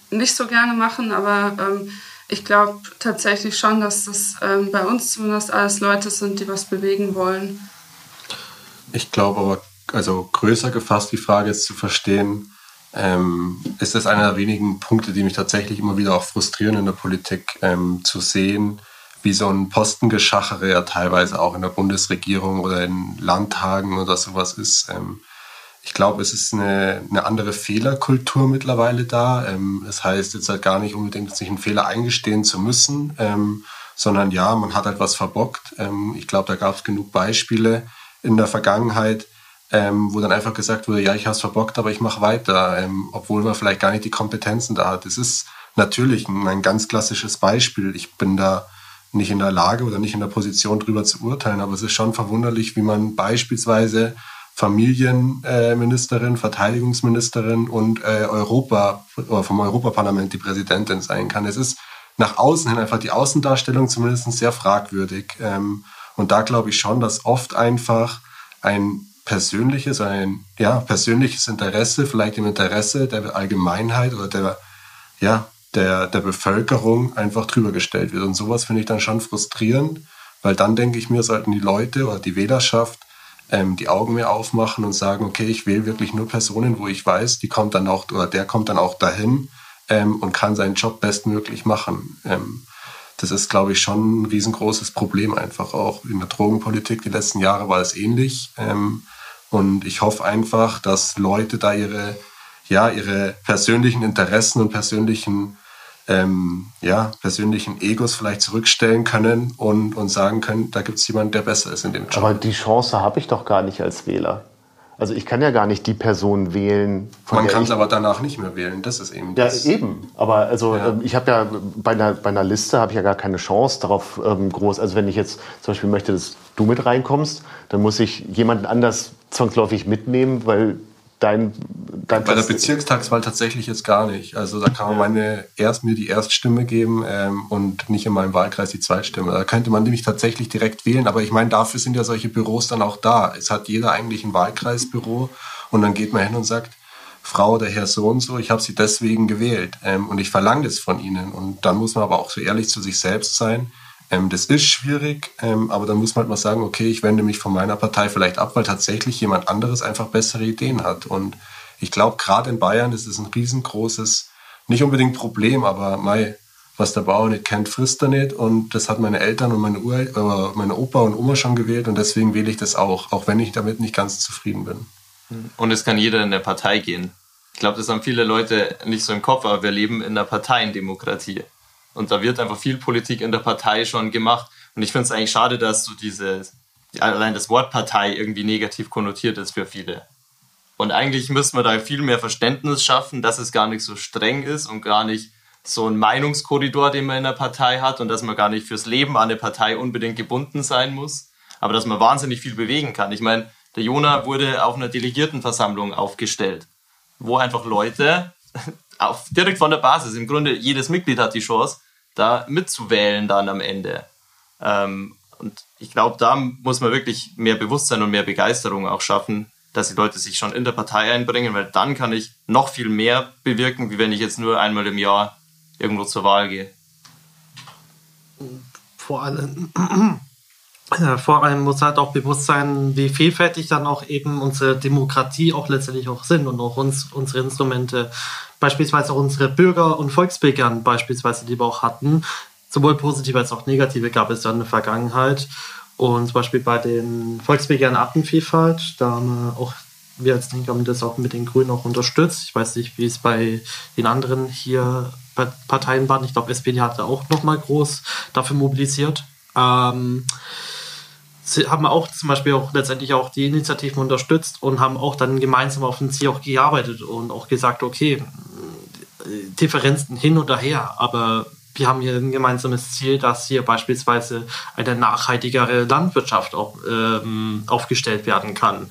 nicht so gerne machen, aber ähm, ich glaube tatsächlich schon, dass das ähm, bei uns zumindest alles Leute sind, die was bewegen wollen. Ich glaube aber, also größer gefasst die Frage ist zu verstehen, ähm, ist das einer der wenigen Punkte, die mich tatsächlich immer wieder auch frustrieren in der Politik, ähm, zu sehen, wie so ein Postengeschachere ja teilweise auch in der Bundesregierung oder in Landtagen oder sowas ist. Ähm, ich glaube, es ist eine, eine andere Fehlerkultur mittlerweile da. Ähm, das heißt jetzt halt gar nicht unbedingt, sich einen Fehler eingestehen zu müssen, ähm, sondern ja, man hat halt was verbockt. Ähm, ich glaube, da gab es genug Beispiele in der Vergangenheit, ähm, wo dann einfach gesagt wurde, ja, ich habe es verbockt, aber ich mache weiter, ähm, obwohl man vielleicht gar nicht die Kompetenzen da hat. Es ist natürlich ein, ein ganz klassisches Beispiel. Ich bin da nicht in der Lage oder nicht in der Position, drüber zu urteilen, aber es ist schon verwunderlich, wie man beispielsweise Familienministerin, Verteidigungsministerin und äh, Europa vom Europaparlament die Präsidentin sein kann. Es ist nach außen hin einfach die Außendarstellung zumindest sehr fragwürdig. Ähm, und da glaube ich schon, dass oft einfach ein persönliches, ein ja, persönliches Interesse, vielleicht im Interesse der Allgemeinheit oder der, ja, der, der Bevölkerung einfach drüber gestellt wird. Und sowas finde ich dann schon frustrierend, weil dann denke ich mir, sollten die Leute oder die Wählerschaft ähm, die Augen mehr aufmachen und sagen, okay, ich wähle wirklich nur Personen, wo ich weiß, die kommt dann auch oder der kommt dann auch dahin ähm, und kann seinen Job bestmöglich machen. Ähm, das ist, glaube ich, schon ein riesengroßes Problem einfach auch in der Drogenpolitik. Die letzten Jahre war es ähnlich. Ähm, und ich hoffe einfach, dass Leute da ihre, ja, ihre persönlichen Interessen und persönlichen ähm, ja, persönlichen Egos vielleicht zurückstellen können und, und sagen können, da gibt es jemanden, der besser ist in dem Job. Aber die Chance habe ich doch gar nicht als Wähler. Also ich kann ja gar nicht die Person wählen. Man kann es aber danach nicht mehr wählen. Das ist eben. Ja, das. eben. Aber also ja. Ähm, ich habe ja bei einer, bei einer Liste habe ich ja gar keine Chance darauf ähm, groß. Also wenn ich jetzt zum Beispiel möchte, dass du mit reinkommst, dann muss ich jemanden anders zwangsläufig mitnehmen, weil dein, dein Bei der Bezirkstagswahl tatsächlich jetzt gar nicht. Also da kann man meine erst mir die Erststimme geben ähm, und nicht in meinem Wahlkreis die Zweitstimme. Da könnte man nämlich tatsächlich direkt wählen. Aber ich meine, dafür sind ja solche Büros dann auch da. Es hat jeder eigentlich ein Wahlkreisbüro und dann geht man hin und sagt, Frau oder Herr so und so, ich habe sie deswegen gewählt ähm, und ich verlange das von ihnen. Und dann muss man aber auch so ehrlich zu sich selbst sein ähm, das ist schwierig, ähm, aber dann muss man halt mal sagen, okay, ich wende mich von meiner Partei vielleicht ab, weil tatsächlich jemand anderes einfach bessere Ideen hat. Und ich glaube, gerade in Bayern ist es ein riesengroßes, nicht unbedingt Problem, aber mei, was der Bauer nicht kennt, frisst er nicht. Und das hat meine Eltern und meine, Ur äh, meine Opa und Oma schon gewählt und deswegen wähle ich das auch, auch wenn ich damit nicht ganz zufrieden bin. Und es kann jeder in der Partei gehen. Ich glaube, das haben viele Leute nicht so im Kopf, aber wir leben in einer Parteiendemokratie. Und da wird einfach viel Politik in der Partei schon gemacht. Und ich finde es eigentlich schade, dass so diese, allein das Wort Partei irgendwie negativ konnotiert ist für viele. Und eigentlich müsste man da viel mehr Verständnis schaffen, dass es gar nicht so streng ist und gar nicht so ein Meinungskorridor, den man in der Partei hat und dass man gar nicht fürs Leben an eine Partei unbedingt gebunden sein muss, aber dass man wahnsinnig viel bewegen kann. Ich meine, der Jona wurde auf einer Delegiertenversammlung aufgestellt, wo einfach Leute auf, direkt von der Basis, im Grunde jedes Mitglied hat die Chance, da mitzuwählen dann am Ende. Ähm, und ich glaube, da muss man wirklich mehr Bewusstsein und mehr Begeisterung auch schaffen, dass die Leute sich schon in der Partei einbringen, weil dann kann ich noch viel mehr bewirken, wie wenn ich jetzt nur einmal im Jahr irgendwo zur Wahl gehe. Vor allem, äh, vor allem muss halt auch bewusst sein, wie vielfältig dann auch eben unsere Demokratie auch letztendlich auch sind und auch uns, unsere Instrumente beispielsweise auch unsere Bürger- und Volksbegehren beispielsweise, die wir auch hatten, sowohl positive als auch negative gab es ja in der Vergangenheit. Und zum Beispiel bei den Volksbegehren Artenvielfalt, da haben wir auch wir als Linke haben das auch mit den Grünen auch unterstützt. Ich weiß nicht, wie es bei den anderen hier Parteien war. Ich glaube, SPD hatte auch nochmal groß dafür mobilisiert. Ähm, sie haben auch zum Beispiel auch letztendlich auch die Initiativen unterstützt und haben auch dann gemeinsam auf ein Ziel auch gearbeitet und auch gesagt, okay, Differenzen hin oder her, aber wir haben hier ein gemeinsames Ziel, dass hier beispielsweise eine nachhaltigere Landwirtschaft auch, ähm, aufgestellt werden kann.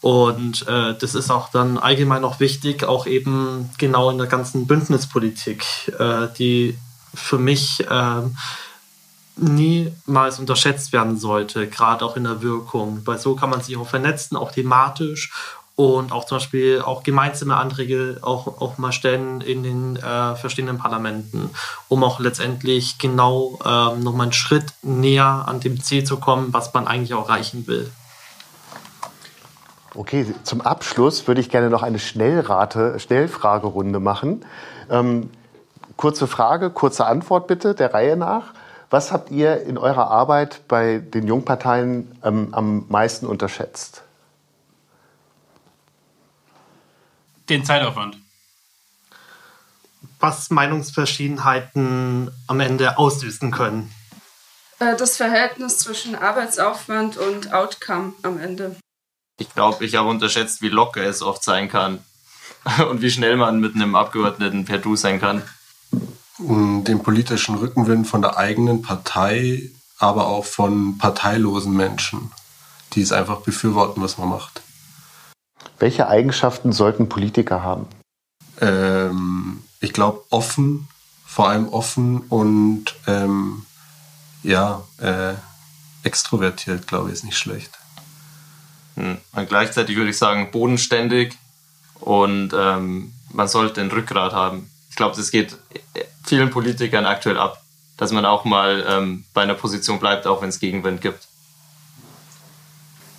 Und äh, das ist auch dann allgemein auch wichtig, auch eben genau in der ganzen Bündnispolitik, äh, die für mich äh, niemals unterschätzt werden sollte, gerade auch in der Wirkung, weil so kann man sich auch vernetzen, auch thematisch und auch zum Beispiel auch gemeinsame Anträge auch, auch mal stellen in den äh, verschiedenen Parlamenten, um auch letztendlich genau ähm, nochmal einen Schritt näher an dem Ziel zu kommen, was man eigentlich auch erreichen will. Okay, zum Abschluss würde ich gerne noch eine Schnellrate, Schnellfragerunde machen. Ähm, kurze Frage, kurze Antwort bitte, der Reihe nach. Was habt ihr in eurer Arbeit bei den Jungparteien ähm, am meisten unterschätzt? Den Zeitaufwand. Was Meinungsverschiedenheiten am Ende auslösen können. Äh, das Verhältnis zwischen Arbeitsaufwand und Outcome am Ende. Ich glaube, ich habe unterschätzt, wie locker es oft sein kann und wie schnell man mit einem Abgeordneten per Du sein kann. Den politischen Rückenwind von der eigenen Partei, aber auch von parteilosen Menschen, die es einfach befürworten, was man macht. Welche Eigenschaften sollten Politiker haben? Ähm, ich glaube offen, vor allem offen und ähm, ja, äh, extrovertiert, glaube ich, ist nicht schlecht. Hm. Und gleichzeitig würde ich sagen, bodenständig und ähm, man sollte ein Rückgrat haben. Ich glaube, das geht vielen Politikern aktuell ab, dass man auch mal ähm, bei einer Position bleibt, auch wenn es Gegenwind gibt.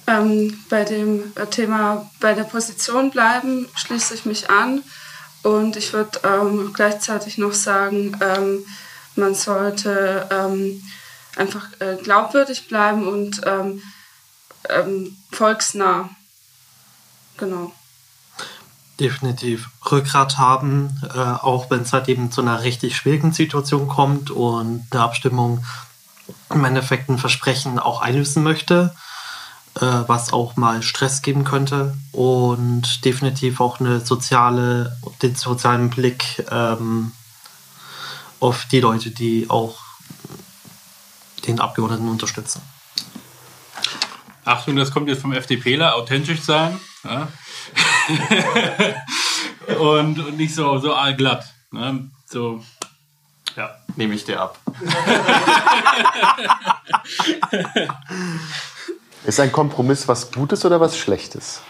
Ähm, bei dem Thema bei der Position bleiben schließe ich mich an und ich würde ähm, gleichzeitig noch sagen, ähm, man sollte ähm, einfach äh, glaubwürdig bleiben und ähm, ähm, volksnah. Genau. Definitiv Rückgrat haben, äh, auch wenn es halt eben zu einer richtig schwierigen Situation kommt und eine Abstimmung im Endeffekt ein Versprechen auch einlösen möchte, äh, was auch mal Stress geben könnte und definitiv auch eine soziale, den sozialen Blick ähm, auf die Leute, die auch den Abgeordneten unterstützen. Achtung, das kommt jetzt vom FDPler, authentisch sein. Ja? und, und, nicht so, so allglatt. Ne? So, ja. Nehme ich dir ab. Ist ein Kompromiss was Gutes oder was Schlechtes?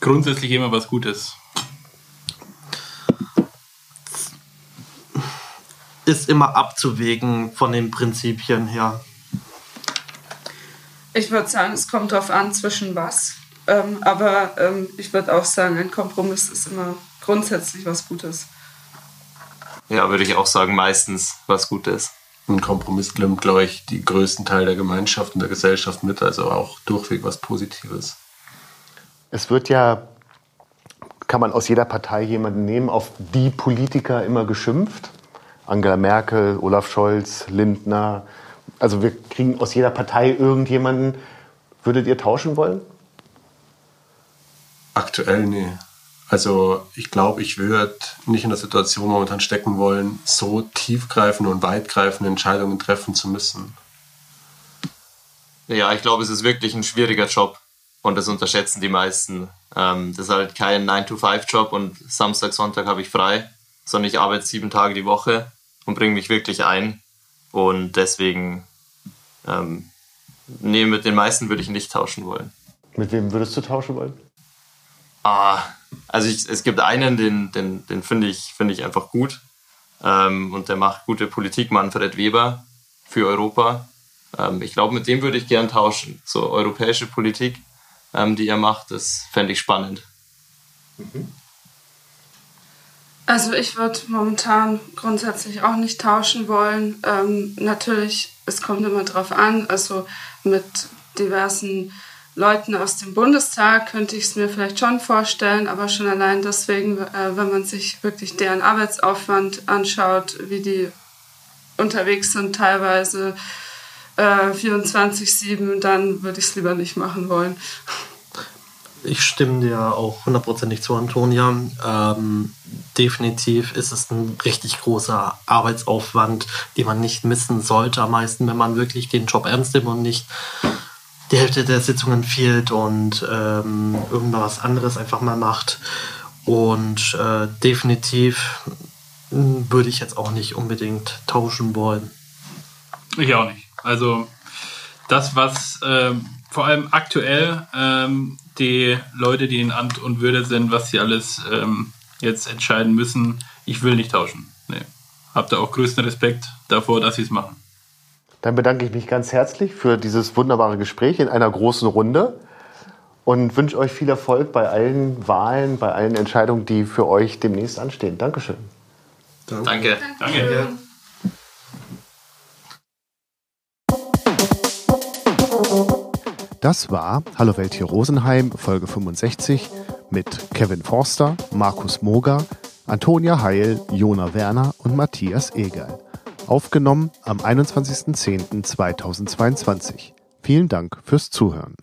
Grundsätzlich immer was Gutes. Ist immer abzuwägen von den Prinzipien her. Ich würde sagen, es kommt darauf an, zwischen was. Ähm, aber ähm, ich würde auch sagen, ein Kompromiss ist immer grundsätzlich was Gutes. Ja, würde ich auch sagen, meistens was Gutes. Ein Kompromiss nimmt, glaube ich, die größten Teil der Gemeinschaft und der Gesellschaft mit, also auch durchweg was Positives. Es wird ja, kann man aus jeder Partei jemanden nehmen, auf die Politiker immer geschimpft. Angela Merkel, Olaf Scholz, Lindner, also wir kriegen aus jeder Partei irgendjemanden. Würdet ihr tauschen wollen? Aktuell nee. Also ich glaube, ich würde nicht in der Situation momentan stecken wollen, so tiefgreifende und weitgreifende Entscheidungen treffen zu müssen. Ja, ich glaube, es ist wirklich ein schwieriger Job und das unterschätzen die meisten. Ähm, das ist halt kein 9-to-5-Job und Samstag, Sonntag habe ich frei, sondern ich arbeite sieben Tage die Woche und bringe mich wirklich ein. Und deswegen ähm, nee, mit den meisten würde ich nicht tauschen wollen. Mit wem würdest du tauschen wollen? Ah, also ich, es gibt einen, den, den, den finde ich, find ich einfach gut. Ähm, und der macht gute Politik, Manfred Weber für Europa. Ähm, ich glaube, mit dem würde ich gern tauschen. So europäische Politik, ähm, die er macht, das fände ich spannend. Mhm. Also ich würde momentan grundsätzlich auch nicht tauschen wollen. Ähm, natürlich, es kommt immer drauf an. Also mit diversen Leuten aus dem Bundestag könnte ich es mir vielleicht schon vorstellen, aber schon allein deswegen, äh, wenn man sich wirklich deren Arbeitsaufwand anschaut, wie die unterwegs sind, teilweise äh, 24-7, dann würde ich es lieber nicht machen wollen. Ich stimme dir auch hundertprozentig zu, Antonia. Ähm, definitiv ist es ein richtig großer Arbeitsaufwand, den man nicht missen sollte. Am meisten, wenn man wirklich den Job ernst nimmt und nicht die Hälfte der Sitzungen fehlt und ähm, irgendwas anderes einfach mal macht. Und äh, definitiv würde ich jetzt auch nicht unbedingt tauschen wollen. Ich auch nicht. Also das, was ähm, vor allem aktuell ähm, die Leute, die in Amt und Würde sind, was sie alles ähm, jetzt entscheiden müssen, ich will nicht tauschen. Nee. Hab da auch größten Respekt davor, dass sie es machen. Dann bedanke ich mich ganz herzlich für dieses wunderbare Gespräch in einer großen Runde und wünsche euch viel Erfolg bei allen Wahlen, bei allen Entscheidungen, die für euch demnächst anstehen. Dankeschön. Danke. Danke. Danke. Das war Hallo Welt hier Rosenheim, Folge 65 mit Kevin Forster, Markus Moger, Antonia Heil, Jona Werner und Matthias Egerl. Aufgenommen am 21.10.2022. Vielen Dank fürs Zuhören.